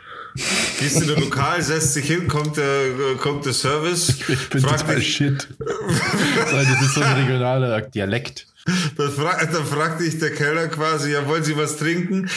Gehst in der Lokal, setzt sich hin, kommt der, kommt der Service. Ich bin total dich, shit. das ist so ein regionaler Dialekt. Dann, fra dann fragt dich der Keller quasi, ja, wollen Sie was trinken?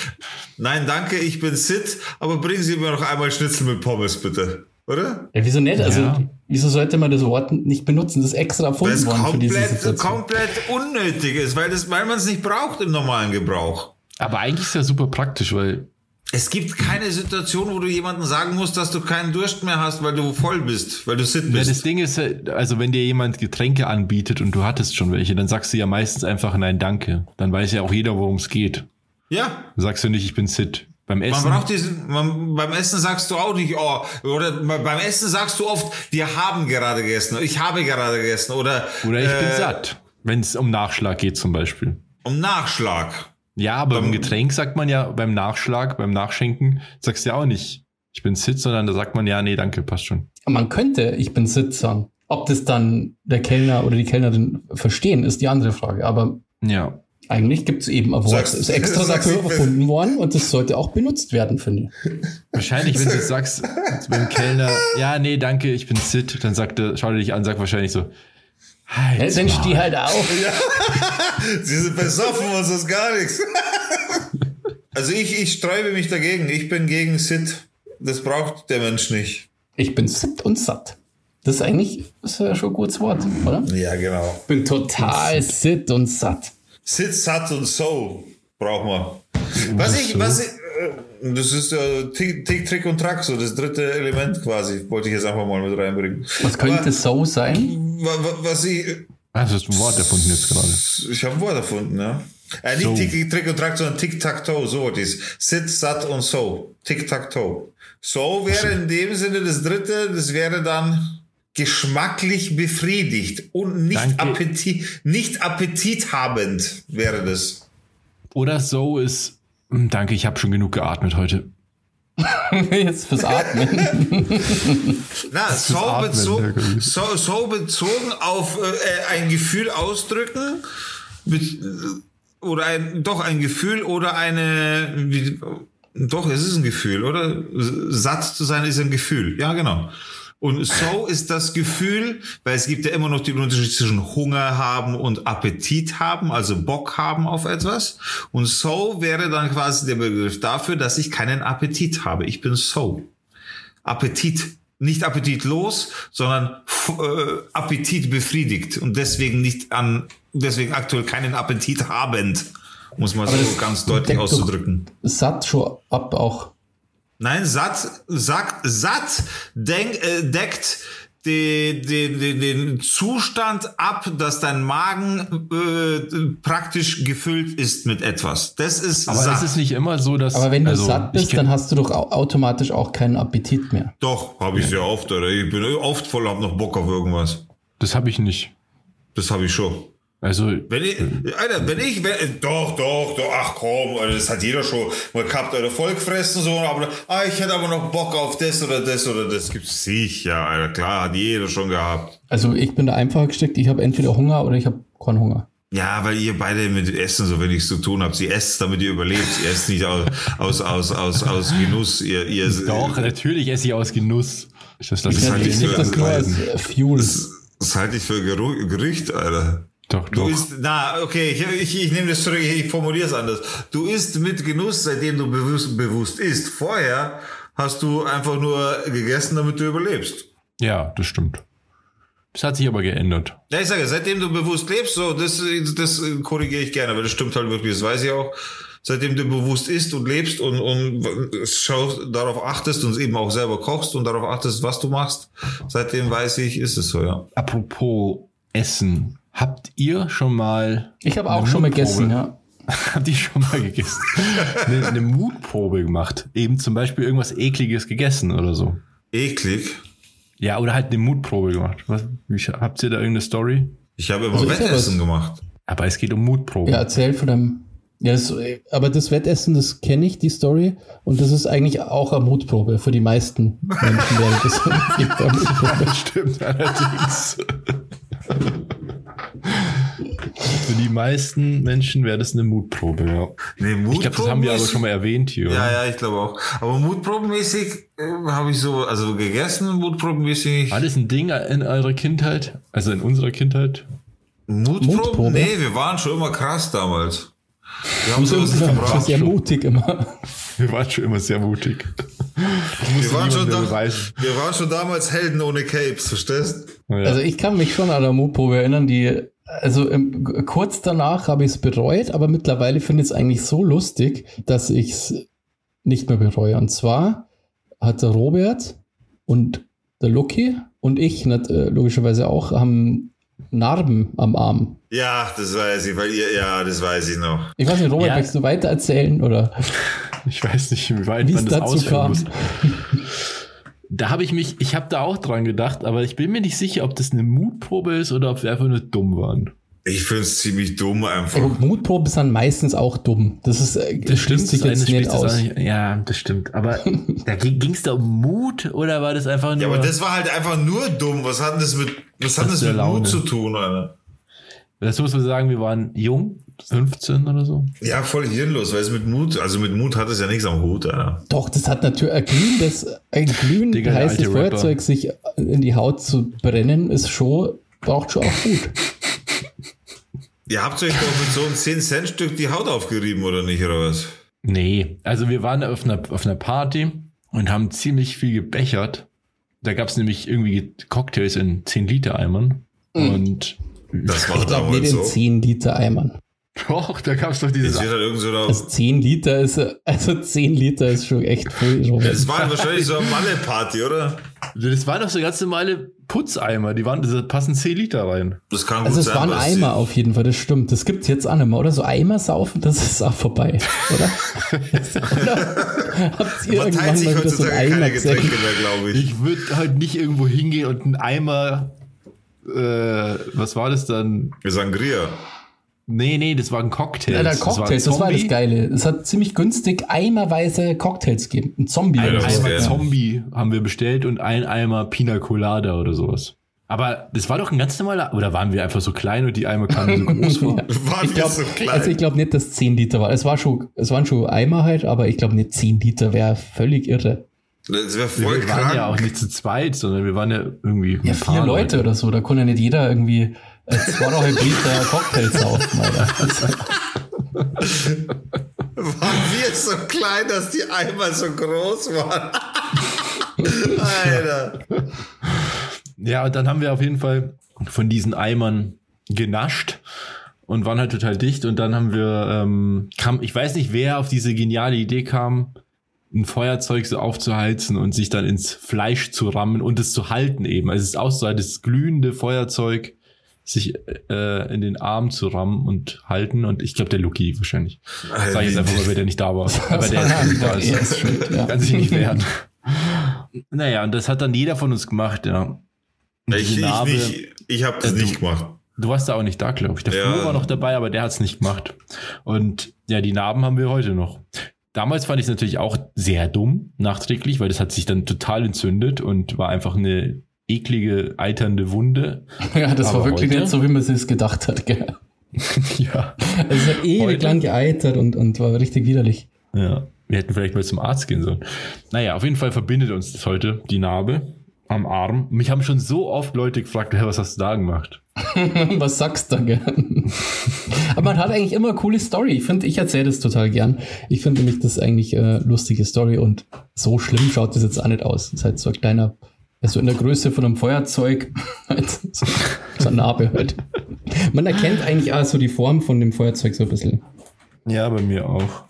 Nein, danke, ich bin sit, aber bringen Sie mir noch einmal Schnitzel mit Pommes, bitte. Oder? Ja, wieso nicht? Also, ja. wieso sollte man das Wort nicht benutzen? Das ist extra erfunden worden für diese Situation. komplett unnötig ist, weil, weil man es nicht braucht im normalen Gebrauch. Aber eigentlich ist es ja super praktisch, weil es gibt keine Situation, wo du jemandem sagen musst, dass du keinen Durst mehr hast, weil du voll bist, weil du sit bist. Ja, das Ding ist, also wenn dir jemand Getränke anbietet und du hattest schon welche, dann sagst du ja meistens einfach nein, danke. Dann weiß ja auch jeder, worum es geht. Ja. Dann sagst du nicht, ich bin sit. Beim Essen. Man braucht diesen, man, beim Essen sagst du auch nicht, oh, oder beim Essen sagst du oft, wir haben gerade gegessen, ich habe gerade gegessen, oder. Oder ich äh, bin satt. Wenn es um Nachschlag geht zum Beispiel. Um Nachschlag. Ja, aber beim Getränk sagt man ja, beim Nachschlag, beim Nachschenken, sagst du ja auch nicht, ich bin Sitz, sondern da sagt man ja, nee, danke, passt schon. Man könnte, ich bin Sitz sagen. Ob das dann der Kellner oder die Kellnerin verstehen, ist die andere Frage. Aber ja. eigentlich gibt es eben das ist extra dafür erfunden worden und das sollte auch benutzt werden, finde ich. Wahrscheinlich, wenn du sagst, beim Kellner, ja, nee, danke, ich bin Sit, dann sagt er, schau dir dich an, sagt wahrscheinlich so, Halt dann steh halt auf. Ja. Sie sind besoffen und sonst gar nichts. Also ich, ich sträube mich dagegen. Ich bin gegen Sit. Das braucht der Mensch nicht. Ich bin Sit und satt. Das ist eigentlich ist ja schon ein gutes Wort, oder? Ja, genau. Ich bin total Sit und satt. Sit, satt und so brauchen wir. Was ich, was ich, Das ist äh, Tick, Tick, Trick und Track, so das dritte Element quasi, wollte ich jetzt einfach mal mit reinbringen. Was könnte Aber, so sein? Was ich. Du hast ein Wort erfunden jetzt gerade. Ich habe ein Wort erfunden, ja. Äh, nicht so. Tick, Trick und Track, sondern Tick-Tack-Toe, so was ist. Sit, Sat und So. Tick-Tack-Toe. So wäre in dem Sinne das dritte, das wäre dann geschmacklich befriedigt und nicht, Appetit, nicht appetithabend wäre das. Oder so ist, danke, ich habe schon genug geatmet heute. Jetzt fürs Atmen. Na, so, Atmen, bezogen, so, so, bezogen auf äh, ein Gefühl ausdrücken, oder ein, doch ein Gefühl oder eine, wie, doch, es ist ein Gefühl, oder? Satt zu sein ist ein Gefühl. Ja, genau. Und so ist das Gefühl, weil es gibt ja immer noch den Unterschied zwischen Hunger haben und Appetit haben, also Bock haben auf etwas. Und so wäre dann quasi der Begriff dafür, dass ich keinen Appetit habe. Ich bin so. Appetit. Nicht appetitlos, sondern äh, Appetit befriedigt und deswegen nicht an, deswegen aktuell keinen Appetit habend, muss man so ganz deutlich auszudrücken. Satt schon ab auch Nein, satt, sagt, satt denk, äh, deckt den, den, den Zustand ab, dass dein Magen äh, praktisch gefüllt ist mit etwas. Das ist Aber satt. es ist nicht immer so, dass. Aber wenn du also, satt bist, dann hast du doch automatisch auch keinen Appetit mehr. Doch, habe ich ja. sehr oft. Oder? Ich bin oft voll, hab noch Bock auf irgendwas. Das habe ich nicht. Das habe ich schon. Also, wenn ich, Alter, wenn ich, wenn, doch, doch, doch, ach komm, Alter, das hat jeder schon mal gehabt, Alter, Vollgefressen so, aber, ah, ich hätte aber noch Bock auf das oder das oder das gibt's sicher, Alter, klar, hat jeder schon gehabt. Also, ich bin da einfach gesteckt, ich habe entweder Hunger oder ich habe keinen Hunger. Ja, weil ihr beide mit Essen so wenig zu tun habt. Sie esst, damit ihr überlebt. Sie esst nicht aus, aus, aus, aus, aus Genuss. Ihr, ihr, Doch, natürlich esse ich aus Genuss. Ich, das, das, ich, das, ich, das, das nur als Fuel. Das, das halte ich für Gerücht, Alter. Doch, du doch. isst, na, okay, ich, ich, ich nehme das zurück, ich formuliere es anders. Du isst mit Genuss, seitdem du bewusst, bewusst isst. Vorher hast du einfach nur gegessen, damit du überlebst. Ja, das stimmt. Das hat sich aber geändert. Ja, ich sage, seitdem du bewusst lebst, so, das, das korrigiere ich gerne, weil das stimmt halt wirklich, das weiß ich auch. Seitdem du bewusst isst und lebst und, und schaust, darauf achtest und eben auch selber kochst und darauf achtest, was du machst, seitdem weiß ich, ist es so, ja. Apropos Essen. Habt ihr schon mal. Ich habe auch schon mal gegessen, ja. Habt ihr schon mal gegessen? eine, eine Mutprobe gemacht? Eben zum Beispiel irgendwas Ekliges gegessen oder so. Eklig? Ja, oder halt eine Mutprobe gemacht. Was, wie, habt ihr da irgendeine Story? Ich habe immer also Wettessen gemacht. Aber es geht um Mutprobe. Ja, erzähl von deinem. Ja, das, aber das Wettessen, das kenne ich, die Story. Und das ist eigentlich auch eine Mutprobe für die meisten Menschen, das Das stimmt allerdings. Für die meisten Menschen wäre das eine Mutprobe, ja. Nee, Mutprobe ich glaube, das haben wir aber schon mal erwähnt hier. Ja, ja, ich glaube auch. Aber mutprobenmäßig äh, habe ich so, also gegessen, mutprobenmäßig. War das ein Ding in eurer Kindheit? Also in unserer Kindheit? Mutproben? Mutprobe? Nee, wir waren schon immer krass damals. Wir haben sowas nicht gebraucht. Sehr mutig immer. Wir waren schon immer sehr mutig. Wir waren, schon da, wir waren schon damals Helden ohne Capes, verstehst? Ja. Also ich kann mich schon an der Mutprobe erinnern, die also im, kurz danach habe ich es bereut, aber mittlerweile finde ich es eigentlich so lustig, dass ich es nicht mehr bereue. Und zwar hat der Robert und der Lucky und ich äh, logischerweise auch haben Narben am Arm. Ja, das weiß ich, weil ihr, ja, das weiß ich noch. Ich weiß nicht, Robert, ja. möchtest du weiter erzählen oder? Ich weiß nicht, wie weit man das dazu kam. Da habe ich mich, ich habe da auch dran gedacht, aber ich bin mir nicht sicher, ob das eine Mutprobe ist oder ob wir einfach nur dumm waren. Ich finde es ziemlich dumm einfach. Ja, Mutproben sind meistens auch dumm. Das ist äh, das stimmt sich jetzt nicht aus. Nicht, ja, das stimmt. Aber da ging es da um Mut oder war das einfach nur? Ja, aber das war halt einfach nur dumm. Was hat das mit was hat das, das mit Laune. Mut zu tun, Alter? Das muss man sagen, wir waren jung, 15 oder so. Ja, voll hirnlos, weil es mit Mut, also mit Mut hat es ja nichts am Hut, Alter. Doch, das hat natürlich ein glühendes, ein glühend heißes Feuerzeug sich in die Haut zu brennen, ist schon, braucht schon auch Mut. Ihr habt euch doch mit so einem 10-Cent-Stück die Haut aufgerieben, oder nicht, oder was? Nee, also wir waren auf einer, auf einer Party und haben ziemlich viel gebechert. Da gab es nämlich irgendwie Cocktails in 10-Liter-Eimern. Mhm. Und das war ich glaube nicht in so. 10 Liter Eimern. Doch, da gab es doch dieses. Halt so also 10 Liter ist, also 10 Liter ist schon echt voll. Das war wahrscheinlich so eine Malle-Party, oder? Das waren doch so ganz normale Putzeimer, die waren, da passen 10 Liter rein. Das kann gut also es sein, waren Eimer auf jeden Fall, das stimmt. Das gibt es jetzt auch nicht mehr, oder? So Eimer saufen, das ist auch vorbei, oder? oder habt ihr Man irgendwann sich mal wieder so einen Eimer Getränke mehr, glaube ich. Ich würde halt nicht irgendwo hingehen und einen Eimer, äh, was war das dann? Sangria. Nee, nee, das waren Cocktails. Ja, der Cocktails, das war, das, war das Geile. Es hat ziemlich günstig eimerweise Cocktails gegeben. Ein Zombie. Ein Eimer Zombie haben wir bestellt und ein Eimer Pina Colada oder sowas. Aber das war doch ein ganz normaler, oder waren wir einfach so klein und die Eimer kamen so groß vor? ja. Waren ich glaub, so klein? Also ich glaube nicht, dass 10 Liter war. Es war schon, es waren schon Eimer halt, aber ich glaube nicht 10 Liter wäre völlig irre. Das wäre voll Wir krank. waren ja auch nicht zu zweit, sondern wir waren ja irgendwie. Ja, vier Leute oder so. Da konnte ja nicht jeder irgendwie zweieinhalb Liter Cocktails saufen, Alter. Waren wir so klein, dass die Eimer so groß waren? Alter. Ja, und dann haben wir auf jeden Fall von diesen Eimern genascht und waren halt total dicht. Und dann haben wir, ähm, kam, ich weiß nicht, wer auf diese geniale Idee kam, ein Feuerzeug so aufzuheizen und sich dann ins Fleisch zu rammen und es zu halten eben. Also es ist auch so das glühende Feuerzeug sich äh, in den Arm zu rammen und halten. Und ich glaube, der Luki wahrscheinlich. Sag ich jetzt einfach weil der nicht da war. Aber der ist nicht da ist. Schuld, ja. Kann sich nicht wehren. naja, und das hat dann jeder von uns gemacht, ja. ich, Narbe, ich nicht. Ich habe das äh, nicht gemacht. Du warst da auch nicht da, glaube ich. Der ja. Flo war noch dabei, aber der hat es nicht gemacht. Und ja, die Narben haben wir heute noch. Damals fand ich es natürlich auch sehr dumm, nachträglich, weil das hat sich dann total entzündet und war einfach eine eklige, eiternde Wunde. Ja, das Aber war wirklich heute, nicht so, wie man es gedacht hat, gell? ja. Also es hat ewig heute, lang geeitert und, und war richtig widerlich. Ja, wir hätten vielleicht mal zum Arzt gehen sollen. Naja, auf jeden Fall verbindet uns das heute, die Narbe am Arm. Mich haben schon so oft Leute gefragt, hey, was hast du da gemacht? was sagst du da gern? Aber man hat eigentlich immer eine coole Story. Ich finde, ich erzähle das total gern. Ich finde nämlich das eigentlich eine lustige Story und so schlimm schaut das jetzt auch nicht aus. Das ist halt so ein kleiner also in der Größe von einem Feuerzeug, halt so, so eine Narbe halt. Man erkennt eigentlich auch so die Form von dem Feuerzeug so ein bisschen. Ja, bei mir auch.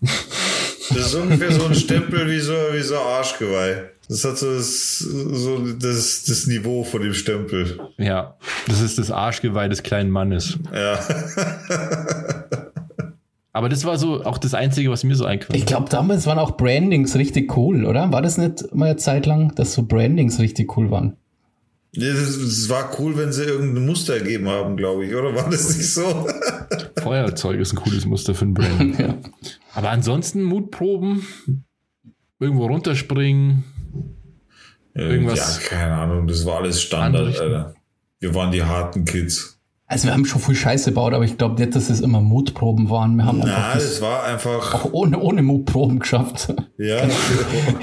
Das ist ungefähr so ein Stempel wie so, wie so Arschgeweih. Das hat so das, so das, das Niveau von dem Stempel. Ja, das ist das Arschgeweih des kleinen Mannes. Ja. Aber das war so auch das Einzige, was mir so eingefallen Ich glaube, damals waren auch Brandings richtig cool, oder? War das nicht mal eine Zeit lang, dass so Brandings richtig cool waren? Das war cool, wenn sie irgendein Muster gegeben haben, glaube ich, oder war das nicht so? Feuerzeug ist ein cooles Muster für ein Brand. ja. Aber ansonsten Mutproben, irgendwo runterspringen, irgendwas. Ja, keine Ahnung, das war alles Standard, Alter. Wir waren die harten Kids. Also wir haben schon viel Scheiße gebaut, aber ich glaube nicht, dass es immer Mutproben waren. Wir haben einfach es war einfach auch ohne, ohne Mutproben geschafft. Ja.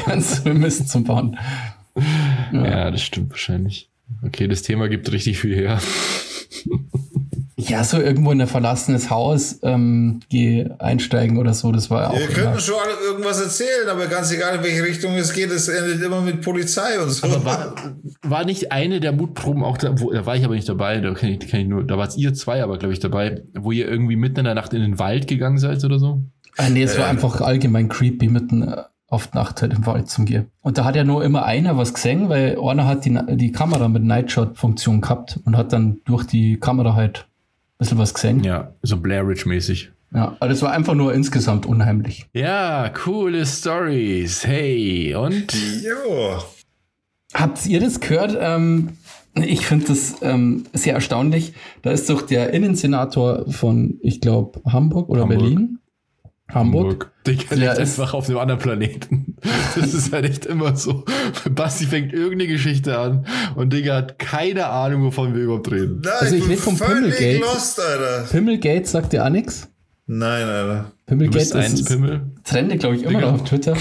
ganz, wir müssen zum Bauen. Ja. ja, das stimmt wahrscheinlich. Okay, das Thema gibt richtig viel her. Ja, so irgendwo in ein verlassenes Haus ähm, einsteigen oder so, das war ja auch. Wir könnten schon alle irgendwas erzählen, aber ganz egal, in welche Richtung es geht, es endet immer mit Polizei und so. Aber war, war nicht eine der Mutproben auch da, wo, da war ich aber nicht dabei, da kann ich, kann ich nur, da wart ihr zwei aber, glaube ich, dabei, wo ihr irgendwie mitten in der Nacht in den Wald gegangen seid oder so? Ah, nee, es äh, war einfach allgemein creepy, mitten äh, auf die Nacht halt im Wald zum Gehen. Und da hat ja nur immer einer was gesehen, weil einer hat die, die Kamera mit Nightshot-Funktion gehabt und hat dann durch die Kamera halt bisschen was gesehen. Ja, so Blair Witch-mäßig. Ja, aber das war einfach nur insgesamt unheimlich. Ja, coole Stories. Hey, und? Jo. Habt ihr das gehört? Ähm, ich finde das ähm, sehr erstaunlich. Da ist doch der Innensenator von, ich glaube, Hamburg oder Hamburg. Berlin. Hamburg. Hamburg. Digga, der ist einfach auf einem anderen Planeten. Das ist halt echt immer so. Basti fängt irgendeine Geschichte an und Digga hat keine Ahnung, wovon wir überhaupt reden. Nein, also ich, ich rede vom Pimmelgate. Lost, Alter. Pimmelgate sagt dir auch nichts? Nein, Alter. Pimmelgate ist eins Pimmel. Trende, glaube ich, immer Digga. noch auf Twitter.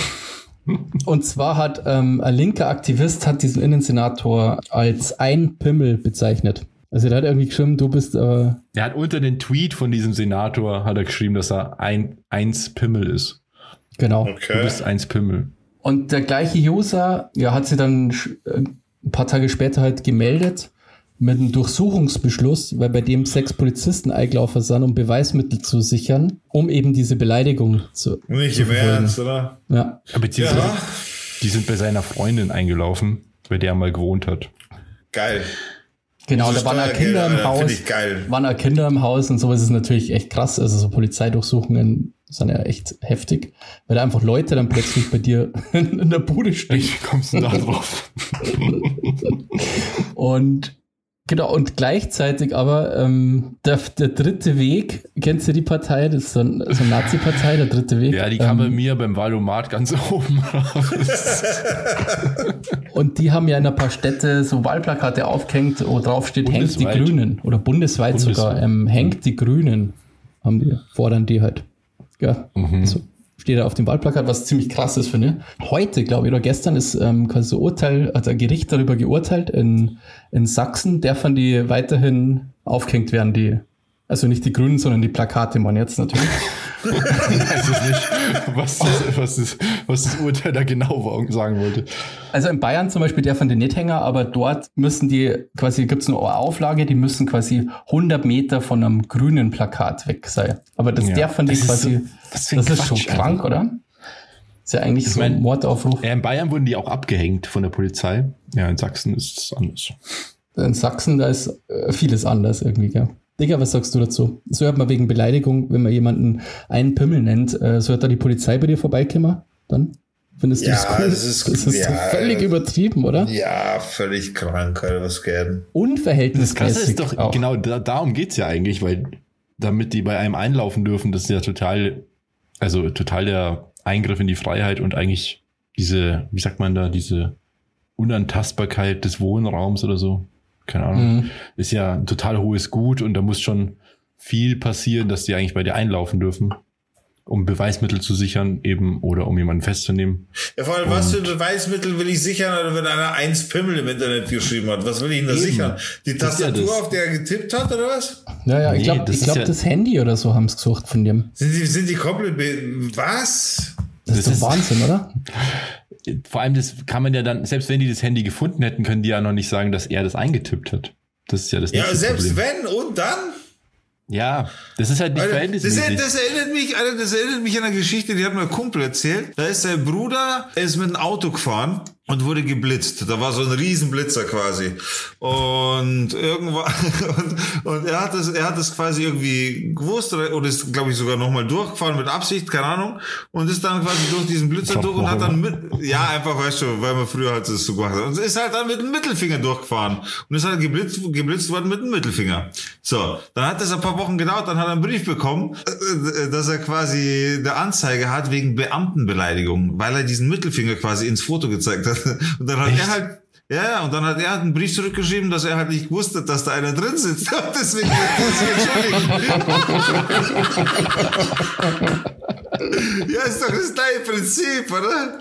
Und zwar hat ähm, ein linker Aktivist hat diesen Innensenator als ein Pimmel bezeichnet. Also der hat irgendwie geschrieben, du bist. Äh der hat unter den Tweet von diesem Senator hat er geschrieben, dass er ein eins Pimmel ist. Genau. Okay. Du bist eins Pimmel. Und der gleiche User, ja, hat sie dann äh, ein paar Tage später halt gemeldet mit einem Durchsuchungsbeschluss, weil bei dem sechs Polizisten eingelaufen sind, um Beweismittel zu sichern, um eben diese Beleidigung zu. Nicht im Ernst, oder? Ja. Beziehungsweise, ja. die sind bei seiner Freundin eingelaufen, bei der er mal gewohnt hat. Geil. Genau, da waren ja Kinder im Haus. Waren ja Kinder im Haus und sowas ist natürlich echt krass. Also so Polizeidurchsuchungen sind ja echt heftig, weil da einfach Leute dann plötzlich bei dir in der Bude stehen. Wie kommst du da drauf? und Genau, und gleichzeitig aber ähm, der, der dritte Weg, kennst du die Partei? Das ist so, ein, so eine Nazi-Partei, der dritte Weg. Ja, die kam ähm, bei mir beim Wahlomat ganz oben raus. und die haben ja in ein paar Städte so Wahlplakate aufgehängt, wo drauf steht, hängt die Grünen. Oder bundesweit, bundesweit. sogar, ähm, hängt die Grünen, haben die, fordern die halt. Ja, mhm. so steht da auf dem Wahlplakat, was ziemlich krass ist, finde ich. Heute, glaube ich, oder gestern ist ähm, quasi so Urteil, hat ein Gericht darüber geurteilt in, in Sachsen, der von die weiterhin aufgehängt werden, die, also nicht die Grünen, sondern die Plakate, man jetzt natürlich. Ich weiß es nicht, was das, was, das, was das Urteil da genau sagen wollte. Also in Bayern zum Beispiel der von den Nethänger, aber dort müssen die quasi, gibt es eine Auflage, die müssen quasi 100 Meter von einem grünen Plakat weg sein. Aber dass ja, der von die quasi, das, das ist schon krank, oder? Ist ja eigentlich ich so ein Mordaufruf. Ja, in Bayern wurden die auch abgehängt von der Polizei. Ja, in Sachsen ist es anders. In Sachsen, da ist äh, vieles anders irgendwie, gell? Digga, was sagst du dazu? So hört man wegen Beleidigung, wenn man jemanden einen Pimmel nennt, äh, so hat da die Polizei bei dir vorbeikommen, dann? Findest du ja, das cool? Das ist, das ist ja, völlig übertrieben, oder? Ja, völlig krank, was geht. Unverhältnismäßig. Das ist doch, auch. genau, da, darum geht's ja eigentlich, weil damit die bei einem einlaufen dürfen, das ist ja total, also total der Eingriff in die Freiheit und eigentlich diese, wie sagt man da, diese Unantastbarkeit des Wohnraums oder so keine Ahnung, mhm. ist ja ein total hohes Gut und da muss schon viel passieren, dass die eigentlich bei dir einlaufen dürfen, um Beweismittel zu sichern eben oder um jemanden festzunehmen. Ja, vor allem, und was für Beweismittel will ich sichern, wenn einer eins Pimmel im Internet geschrieben hat? Was will ich denn da eben. sichern? Die Tastatur, ja auf der er getippt hat oder was? Ja, ja, ich glaube, das, glaub, ja das Handy oder so haben es gesucht von dem. Sind die, sind die komplett, was? Das, das ist doch Wahnsinn, oder? vor allem, das kann man ja dann, selbst wenn die das Handy gefunden hätten, können die ja noch nicht sagen, dass er das eingetippt hat. Das ist ja das Ja, selbst Problem. wenn und dann? Ja, das ist halt nicht verhältnismäßig. Das, das, erinnert mich, Alter, das erinnert mich an eine Geschichte, die hat mir ein Kumpel erzählt. Da ist sein Bruder, er ist mit einem Auto gefahren und wurde geblitzt. Da war so ein Riesenblitzer quasi. Und irgendwann, und, und er hat das, er hat das quasi irgendwie gewusst oder ist, glaube ich, sogar nochmal durchgefahren mit Absicht, keine Ahnung. Und ist dann quasi durch diesen Blitzer durch und hat dann mit, ja, einfach, weißt du, weil man früher halt das so gemacht hat. Und ist halt dann mit dem Mittelfinger durchgefahren. Und ist halt geblitzt, geblitzt worden mit dem Mittelfinger. So. Dann hat das ein paar Wochen gedauert, dann hat er einen Brief bekommen, äh, dass er quasi eine Anzeige hat wegen Beamtenbeleidigung, weil er diesen Mittelfinger quasi ins Foto gezeigt hat. Und dann hat Echt? er halt ja, und dann hat er einen Brief zurückgeschrieben, dass er halt nicht wusste, dass da einer drin sitzt. Deswegen entschuldigen. ja, ist doch das gleiche Prinzip, oder?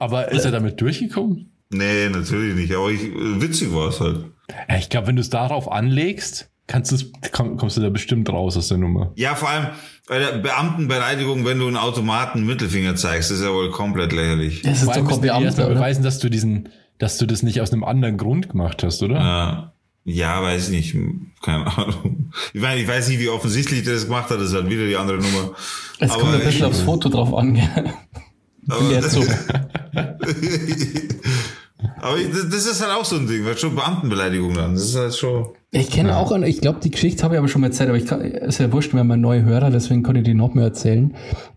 Aber ist er damit durchgekommen? Nee, natürlich nicht. Aber ich, witzig war es halt. Ja, ich glaube, wenn du es darauf anlegst, kannst komm, kommst du da bestimmt raus aus der Nummer. Ja, vor allem bei der Beamtenbeleidigung, wenn du einen Automaten Mittelfinger zeigst, ist ja wohl komplett lächerlich. Das ist doch kein Beamter, beweisen, dass du diesen, dass du das nicht aus einem anderen Grund gemacht hast, oder? Ja. Ja, weiß nicht. Keine Ahnung. Ich meine, ich weiß nicht, wie offensichtlich der das gemacht hat. Das ist halt wieder die andere Nummer. Es kommt ein bisschen aufs Foto drauf an. Aber jetzt so. Aber das ist halt auch so ein Ding, weil schon Beamtenbeleidigung dann. Das ist halt schon. Ich kenne ja. auch, ich glaube, die Geschichte habe ich aber schon mal erzählt, aber ich kann, ist ja wurscht, wenn man neue Hörer, deswegen konnte ich die noch mehr erzählen.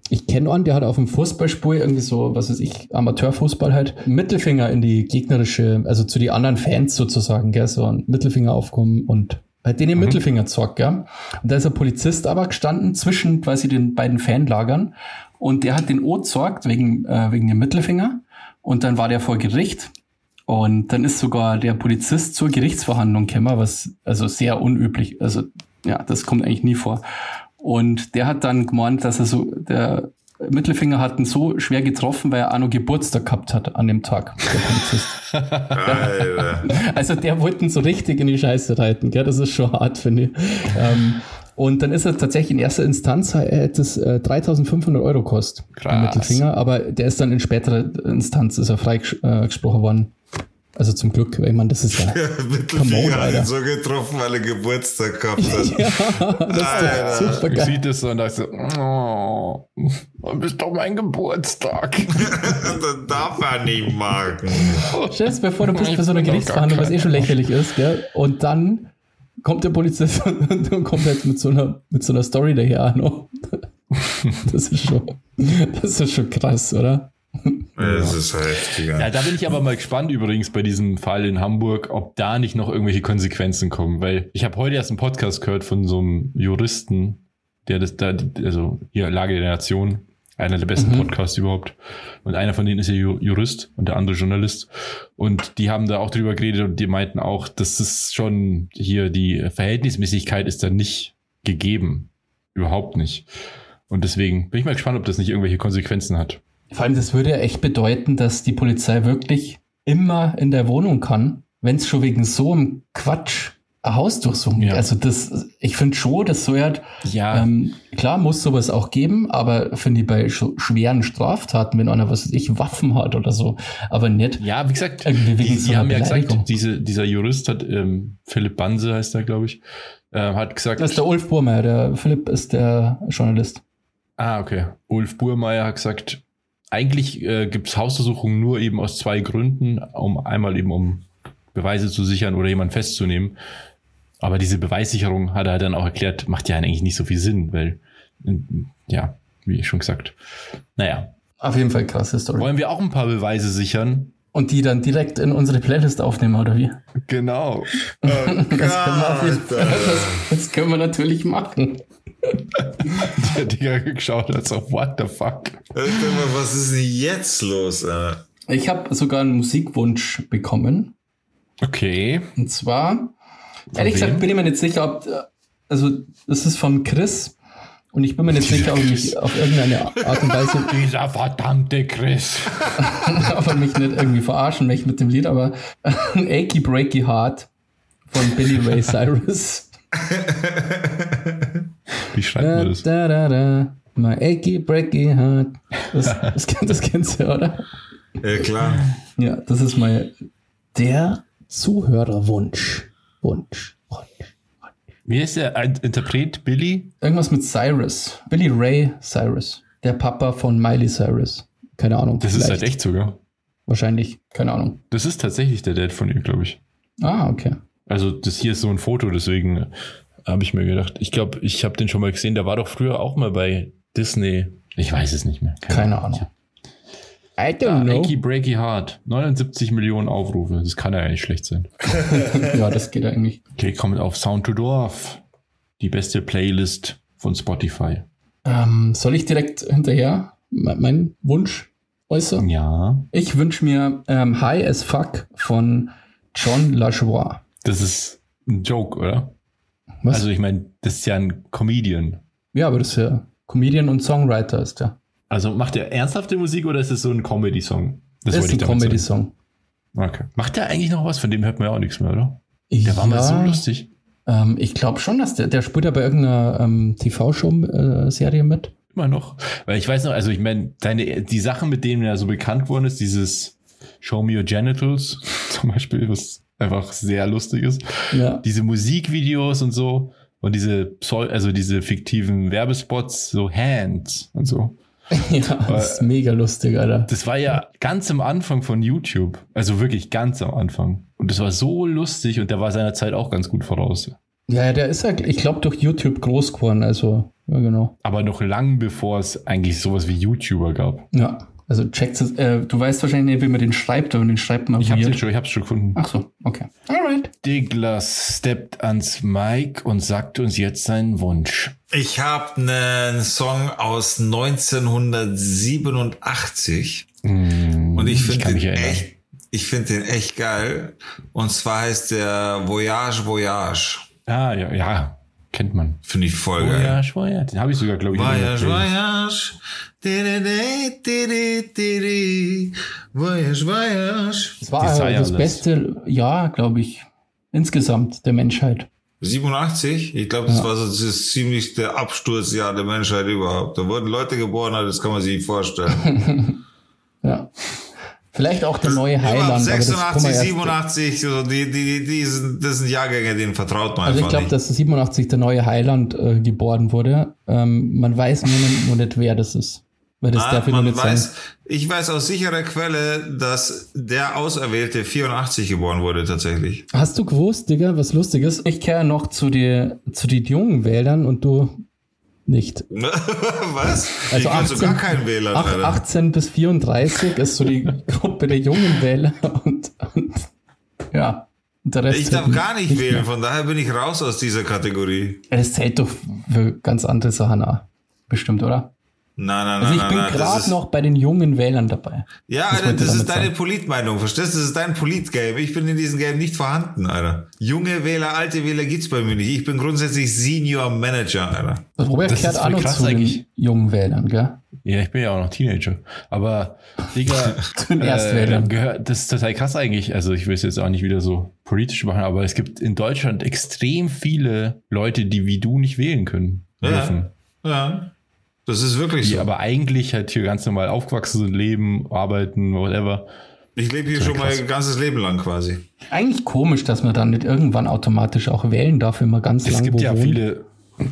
Ich kenne einen, der hat auf dem Fußballspur irgendwie so, was weiß ich, Amateurfußball halt, Mittelfinger in die gegnerische, also zu die anderen Fans sozusagen, gell, so ein Mittelfinger aufkommen und halt den im mhm. Mittelfinger zockt, gell. Und da ist ein Polizist aber gestanden zwischen quasi den beiden Fanlagern und der hat den O zockt wegen, äh, wegen dem Mittelfinger und dann war der vor Gericht und dann ist sogar der Polizist zur Gerichtsverhandlung gekommen, was also sehr unüblich, also ja, das kommt eigentlich nie vor. Und der hat dann gemeint, dass er so, der Mittelfinger hat ihn so schwer getroffen, weil er auch noch Geburtstag gehabt hat an dem Tag, der Polizist. also der wollte ihn so richtig in die Scheiße reiten, gell? das ist schon hart, finde ich. Ähm, und dann ist er tatsächlich in erster Instanz, er hätte es äh, 3500 Euro kostet, der Mittelfinger, aber der ist dann in späterer Instanz, ist er freigesprochen äh, worden. Also zum Glück, ich meine, das ist ja. Mittelfinger hat ihn so getroffen, weil er Geburtstag gehabt hat. ja, das ist doch super geil. Ich sieht das so und dachte so, oh, du bist doch mein Geburtstag. Dann darf er nicht machen. Stell dir vor, du bist bei so einer Gerichtsverhandlung, was eh schon lächerlich ist, gell? Und dann kommt der Polizist und kommt jetzt mit so einer, mit so einer Story daher noch. Das ist schon, das ist schon krass, oder? Das ist heftig. Ja, da bin ich aber mal gespannt übrigens bei diesem Fall in Hamburg, ob da nicht noch irgendwelche Konsequenzen kommen, weil ich habe heute erst einen Podcast gehört von so einem Juristen, der das da, also hier Lage der Nation, einer der besten mhm. Podcasts überhaupt. Und einer von denen ist ja Jurist und der andere Journalist. Und die haben da auch drüber geredet und die meinten auch, dass es schon hier die Verhältnismäßigkeit ist da nicht gegeben. Überhaupt nicht. Und deswegen bin ich mal gespannt, ob das nicht irgendwelche Konsequenzen hat. Vor allem, das würde ja echt bedeuten, dass die Polizei wirklich immer in der Wohnung kann, wenn es schon wegen so einem Quatsch ein Haus durchsuchen. Ja. Also das, ich finde schon, das so ja, ja. Ähm, klar muss sowas auch geben, aber finde ich bei sch schweren Straftaten, wenn einer was weiß ich Waffen hat oder so, aber nicht. Ja, wie gesagt, die, die so haben ja gesagt, diese, dieser Jurist hat ähm, Philipp Banse heißt er, glaube ich, äh, hat gesagt. Das ist der Ulf Burmeier, der Philipp ist der Journalist. Ah, okay. Ulf Burmeier hat gesagt, eigentlich äh, gibt es Hausdurchsuchungen nur eben aus zwei Gründen, um einmal eben um Beweise zu sichern oder jemanden festzunehmen. Aber diese Beweissicherung hat er dann auch erklärt, macht ja eigentlich nicht so viel Sinn, weil, ja, wie schon gesagt. Naja. Auf jeden Fall krasse Story. Wollen wir auch ein paar Beweise sichern? Und die dann direkt in unsere Playlist aufnehmen, oder wie? Genau. Oh das, können wir das, das können wir natürlich machen. Der Digga geschaut hat so, what the fuck? Was ist denn jetzt los? Äh? Ich habe sogar einen Musikwunsch bekommen. Okay. Und zwar, ehrlich wem? gesagt, bin ich mir nicht sicher, ob, also, das ist von Chris. Und ich bin mir nicht sicher, ob ich mich auf irgendeine Art und Weise. Dieser verdammte Chris. ob er mich nicht irgendwie verarschen möchte mit dem Lied, aber Achy Breaky Heart von Billy Ray Cyrus. Wie schreibt man das? Da, da, da. My achy breaky heart. Das, das, das kennst du, oder? Ja, klar. Ja, das ist mein der Zuhörerwunsch. Wunsch. Wunsch. Wie ist der Interpret? Billy? Irgendwas mit Cyrus. Billy Ray Cyrus. Der Papa von Miley Cyrus. Keine Ahnung. Das vielleicht. ist halt echt sogar. Wahrscheinlich. Keine Ahnung. Das ist tatsächlich der Dad von ihm, glaube ich. Ah, okay. Also das hier ist so ein Foto, deswegen habe ich mir gedacht. Ich glaube, ich habe den schon mal gesehen. Der war doch früher auch mal bei Disney. Ich weiß es nicht mehr. Keine, Keine Ahnung. I don't ja, know. Achy Breaky Heart. 79 Millionen Aufrufe. Das kann ja eigentlich schlecht sein. ja, das geht eigentlich. Okay, kommt auf Sound to Dorf. Die beste Playlist von Spotify. Ähm, soll ich direkt hinterher meinen Wunsch äußern? Ja. Ich wünsche mir ähm, High as Fuck von John LaJoie. Das ist ein Joke, oder? Was? Also ich meine, das ist ja ein Comedian. Ja, aber das ist ja Comedian und Songwriter ist der. Also macht er ernsthafte Musik oder ist es so ein Comedy-Song? Das, ist ein Comedy-Song. Okay. Macht der eigentlich noch was? Von dem hört man ja auch nichts mehr, oder? Der ja, war mal so lustig. Ähm, ich glaube schon, dass der, der spielt ja bei irgendeiner ähm, TV-Show-Serie äh, mit. Immer noch. Weil ich weiß noch, also ich meine, die Sachen, mit denen er so bekannt worden ist, dieses Show Me Your Genitals zum Beispiel, was einfach sehr lustig ist. Ja. Diese Musikvideos und so und diese also diese fiktiven Werbespots, so Hands und so. Ja, das ist mega lustig, Alter. Das war ja ganz am Anfang von YouTube. Also wirklich ganz am Anfang. Und das war so lustig und der war seiner Zeit auch ganz gut voraus. Ja, der ist ja, ich glaube, durch YouTube groß geworden, also, ja, genau. Aber noch lang bevor es eigentlich sowas wie YouTuber gab. Ja. Also checkt es, äh, du weißt wahrscheinlich nicht, wie man den schreibt, aber den schreibt man Ich hab's schon, ich hab's schon gefunden. Ach so, okay. Alright. Douglas steppt ans Mic und sagt uns jetzt seinen Wunsch. Ich habe einen Song aus 1987 mm, und ich finde den echt, ich finde den echt geil. Und zwar heißt der Voyage Voyage. Ah, ja, ja. Kennt man. Finde ich voll geil. Voyage, Voyage. Den habe ich sogar, glaube ich. Voyage, Voyage. Voyage, Voyage. Das war Desire das beste Jahr, glaube ich, insgesamt der Menschheit. 87? Ich glaube, das ja. war so das ist ziemlich der Absturzjahr der Menschheit überhaupt. Da wurden Leute geboren, das kann man sich nicht vorstellen. ja. Vielleicht auch der neue Heiland. 86, 87, so die, die, die, sind, das sind Jahrgänge, denen vertraut man also einfach ich glaube, dass 87 der neue Heiland äh, geboren wurde. Ähm, man weiß nur nicht, wer das ist. Weil das ah, ich man weiß, sagen. Ich weiß aus sicherer Quelle, dass der Auserwählte 84 geboren wurde tatsächlich. Hast du gewusst, Digga, was lustig ist? Ich kehre noch zu den zu die jungen Wählern und du nicht. Was? Also ich 18, gar keinen Wähler. 18 bis 34 ist so die Gruppe der jungen Wähler und, und ja. Der Rest ich darf gar nicht, nicht wählen, mehr. von daher bin ich raus aus dieser Kategorie. Es zählt doch für ganz andere Sachen auch. Bestimmt, oder? Nein, nein, also ich nein, bin gerade noch bei den jungen Wählern dabei. Ja, das Alter, das ist deine sagen. Politmeinung, verstehst du? Das ist dein Politgame. Ich bin in diesem Game nicht vorhanden, Alter. Junge Wähler, alte Wähler gibt's bei mir nicht. Ich bin grundsätzlich Senior Manager, Alter. Robert das kehrt auch noch zu eigentlich. den jungen Wählern, gell? Ja, ich bin ja auch noch Teenager. Aber, Digga, zu den Erstwählern. Äh, das ist total krass eigentlich. Also ich will es jetzt auch nicht wieder so politisch machen, aber es gibt in Deutschland extrem viele Leute, die wie du nicht wählen können. Dürfen. Ja. ja. Das ist wirklich die so. aber eigentlich halt hier ganz normal aufgewachsen sind, leben, arbeiten, whatever. Ich lebe hier schon krass. mein ganzes Leben lang quasi. Eigentlich komisch, dass man dann nicht irgendwann automatisch auch wählen darf, wenn man ganz lange Es gibt ja wohnt. viele,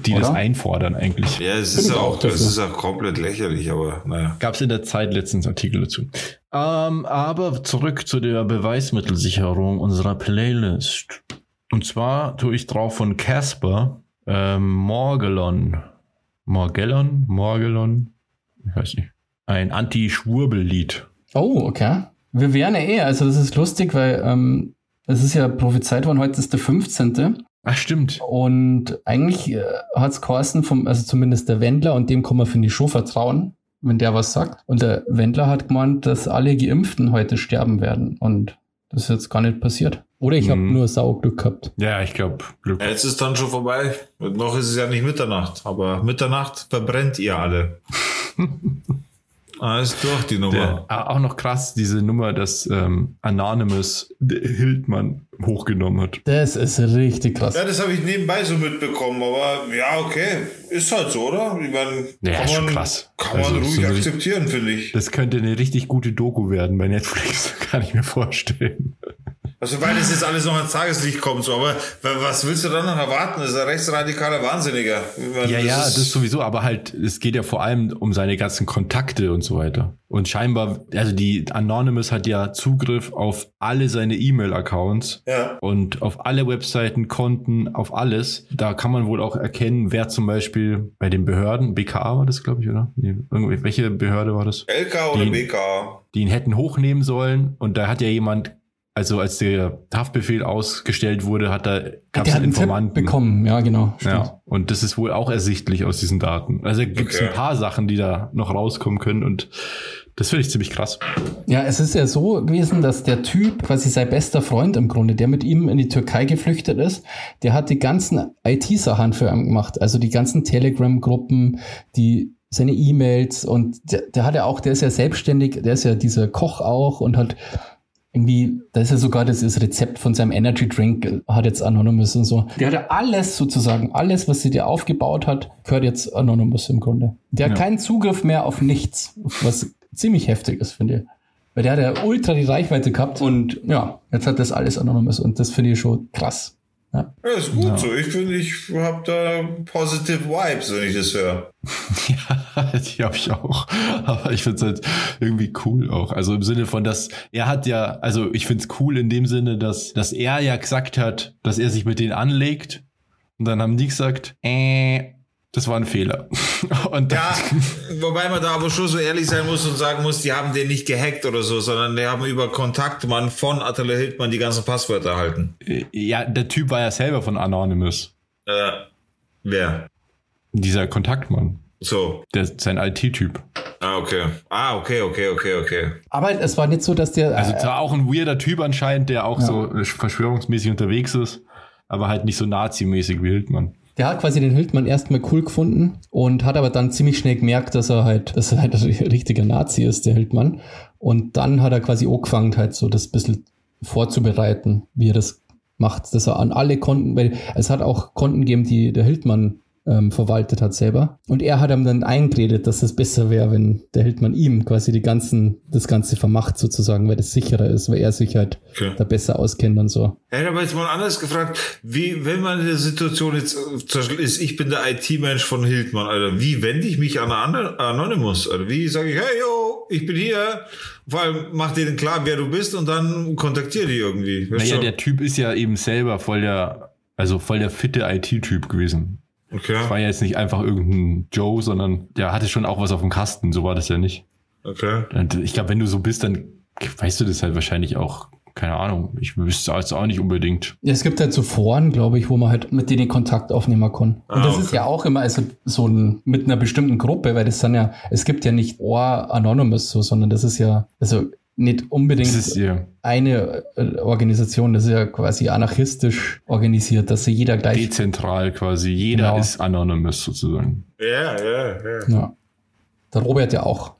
die Oder? das einfordern eigentlich. Ja, es ist auch, das ist auch komplett lächerlich, aber naja. Gab es in der Zeit letztens Artikel dazu. Ähm, aber zurück zu der Beweismittelsicherung unserer Playlist. Und zwar tue ich drauf von Casper ähm, Morgelon Morgellon, Morgellon, ich weiß nicht, ein Anti-Schwurbel-Lied. Oh, okay. Wir wären ja eh, also das ist lustig, weil ähm, es ist ja prophezeit worden, heute ist der 15. Ach, stimmt. Und eigentlich äh, hat es geheißen, vom, also zumindest der Wendler, und dem kann man, finde ich, schon vertrauen, wenn der was sagt. Und der Wendler hat gemeint, dass alle Geimpften heute sterben werden. Und das ist jetzt gar nicht passiert. Oder ich habe mhm. nur Sauglück gehabt. Ja, ich glaube. Ja, jetzt ist dann schon vorbei. Und noch ist es ja nicht Mitternacht. Aber Mitternacht verbrennt ihr alle. ah, ist durch die Nummer. Der, ah, auch noch krass, diese Nummer, dass ähm, Anonymous Hildmann hochgenommen hat. Das ist richtig krass. Ja, das habe ich nebenbei so mitbekommen. Aber ja, okay. Ist halt so, oder? Ich meine, ja, kann, man, krass. kann also, man ruhig so akzeptieren, finde ich. Das könnte eine richtig gute Doku werden bei Netflix. Kann ich mir vorstellen. Also weil das jetzt alles noch ans Tageslicht kommt, so, aber was willst du dann noch erwarten? Das ist ein rechtsradikaler Wahnsinniger. Meine, ja, das ja, das sowieso, aber halt, es geht ja vor allem um seine ganzen Kontakte und so weiter. Und scheinbar, also die Anonymous hat ja Zugriff auf alle seine E-Mail-Accounts ja. und auf alle Webseiten, Konten, auf alles. Da kann man wohl auch erkennen, wer zum Beispiel bei den Behörden, BKA war das, glaube ich, oder? Nee, welche Behörde war das? LK oder BKA. Die ihn hätten hochnehmen sollen und da hat ja jemand also als der Haftbefehl ausgestellt wurde, hat er gab es einen Informanten Tipp bekommen. Ja, genau. Stimmt. Ja, und das ist wohl auch ersichtlich aus diesen Daten. Also gibt es okay. ein paar Sachen, die da noch rauskommen können und das finde ich ziemlich krass. Ja, es ist ja so gewesen, dass der Typ, quasi sein bester Freund im Grunde, der mit ihm in die Türkei geflüchtet ist, der hat die ganzen IT-Sachen für ihn gemacht. Also die ganzen Telegram-Gruppen, die seine E-Mails und der, der hat ja auch, der ist ja selbstständig, der ist ja dieser Koch auch und hat irgendwie, da ist ja sogar das, das Rezept von seinem Energy Drink, hat jetzt Anonymous und so. Der hat ja alles sozusagen, alles, was sie dir aufgebaut hat, gehört jetzt Anonymous im Grunde. Der ja. hat keinen Zugriff mehr auf nichts, was ziemlich heftig ist, finde ich. Weil der hat ja ultra die Reichweite gehabt und ja, jetzt hat das alles Anonymous und das finde ich schon krass. Ja, ja ist gut ja. so. Ich finde, ich habe da positive Vibes, wenn ich das höre. ja, die habe ich auch. Aber ich finde es halt irgendwie cool auch. Also im Sinne von, dass er hat ja, also ich finde es cool in dem Sinne, dass, dass er ja gesagt hat, dass er sich mit denen anlegt. Und dann haben die gesagt, äh, das war ein Fehler. Und ja, wobei man da aber schon so ehrlich sein muss und sagen muss, die haben den nicht gehackt oder so, sondern die haben über Kontaktmann von Attila Hildmann die ganzen Passwörter erhalten. Ja, der Typ war ja selber von Anonymous. Äh, wer? Dieser Kontaktmann. So. Der, sein IT-Typ. Ah, okay. Ah, okay, okay, okay, okay. Aber es war nicht so, dass der. Also, es war auch ein weirder Typ anscheinend, der auch ja. so verschwörungsmäßig unterwegs ist, aber halt nicht so nazimäßig wie Hildmann. Der hat quasi den Hildmann erstmal cool gefunden und hat aber dann ziemlich schnell gemerkt, dass er halt, dass er halt ein richtiger Nazi ist, der Hildmann. Und dann hat er quasi angefangen, halt so das bisschen vorzubereiten, wie er das macht, dass er an alle Konten, weil es hat auch Konten gegeben, die der Hildmann ähm, verwaltet hat selber. Und er hat ihm dann eingeredet, dass es besser wäre, wenn der Hildmann ihm quasi die ganzen, das Ganze vermacht sozusagen, weil das sicherer ist, weil er sich halt okay. da besser auskennt und so. Er hat aber jetzt mal anders gefragt, wie, wenn man in der Situation jetzt, zum Beispiel ist, ich bin der IT-Mensch von Hildmann, Alter, wie wende ich mich an Anonymous, Alter? Wie sage ich, hey, yo, ich bin hier, vor allem mach denen klar, wer du bist und dann kontaktiere die irgendwie. Naja, der Typ ist ja eben selber voll der, also voll der fitte IT-Typ gewesen. Okay. Das war ja jetzt nicht einfach irgendein Joe, sondern der hatte schon auch was auf dem Kasten, so war das ja nicht. Okay. Und ich glaube, wenn du so bist, dann weißt du das halt wahrscheinlich auch. Keine Ahnung, ich wüsste es auch nicht unbedingt. Ja, es gibt halt so Foren, glaube ich, wo man halt mit denen Kontakt aufnehmen kann. Und ah, das okay. ist ja auch immer also so ein, mit einer bestimmten Gruppe, weil das dann ja, es gibt ja nicht Ohr Anonymous so, sondern das ist ja, also nicht unbedingt ist, ja. eine äh, Organisation, das ist ja quasi anarchistisch organisiert, dass jeder gleich. Dezentral quasi, jeder genau. ist anonymous sozusagen. Ja, ja, ja. ja. Der Robert ja auch.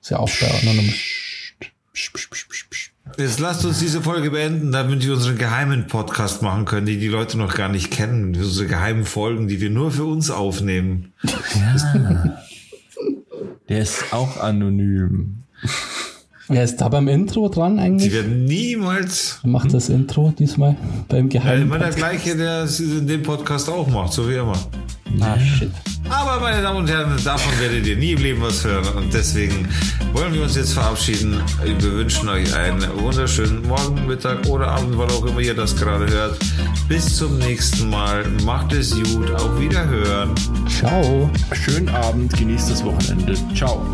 Ist ja auch bei Anonymous. Jetzt lasst uns diese Folge beenden, damit wir unseren geheimen Podcast machen können, die die Leute noch gar nicht kennen. Unsere geheimen Folgen, die wir nur für uns aufnehmen. Ja. Der ist auch anonym. Wer ist da beim Intro dran eigentlich? Sie werden niemals. Macht das Intro diesmal beim Geheimen? Ja, immer der gleiche, der es in dem Podcast auch macht, so wie immer. Ah, shit. Aber meine Damen und Herren, davon werdet ihr nie im Leben was hören. Und deswegen wollen wir uns jetzt verabschieden. Wir wünschen euch einen wunderschönen Morgen, Mittag oder Abend, wann auch immer ihr das gerade hört. Bis zum nächsten Mal. Macht es gut. Auf Wiederhören. Ciao. Schönen Abend. Genießt das Wochenende. Ciao.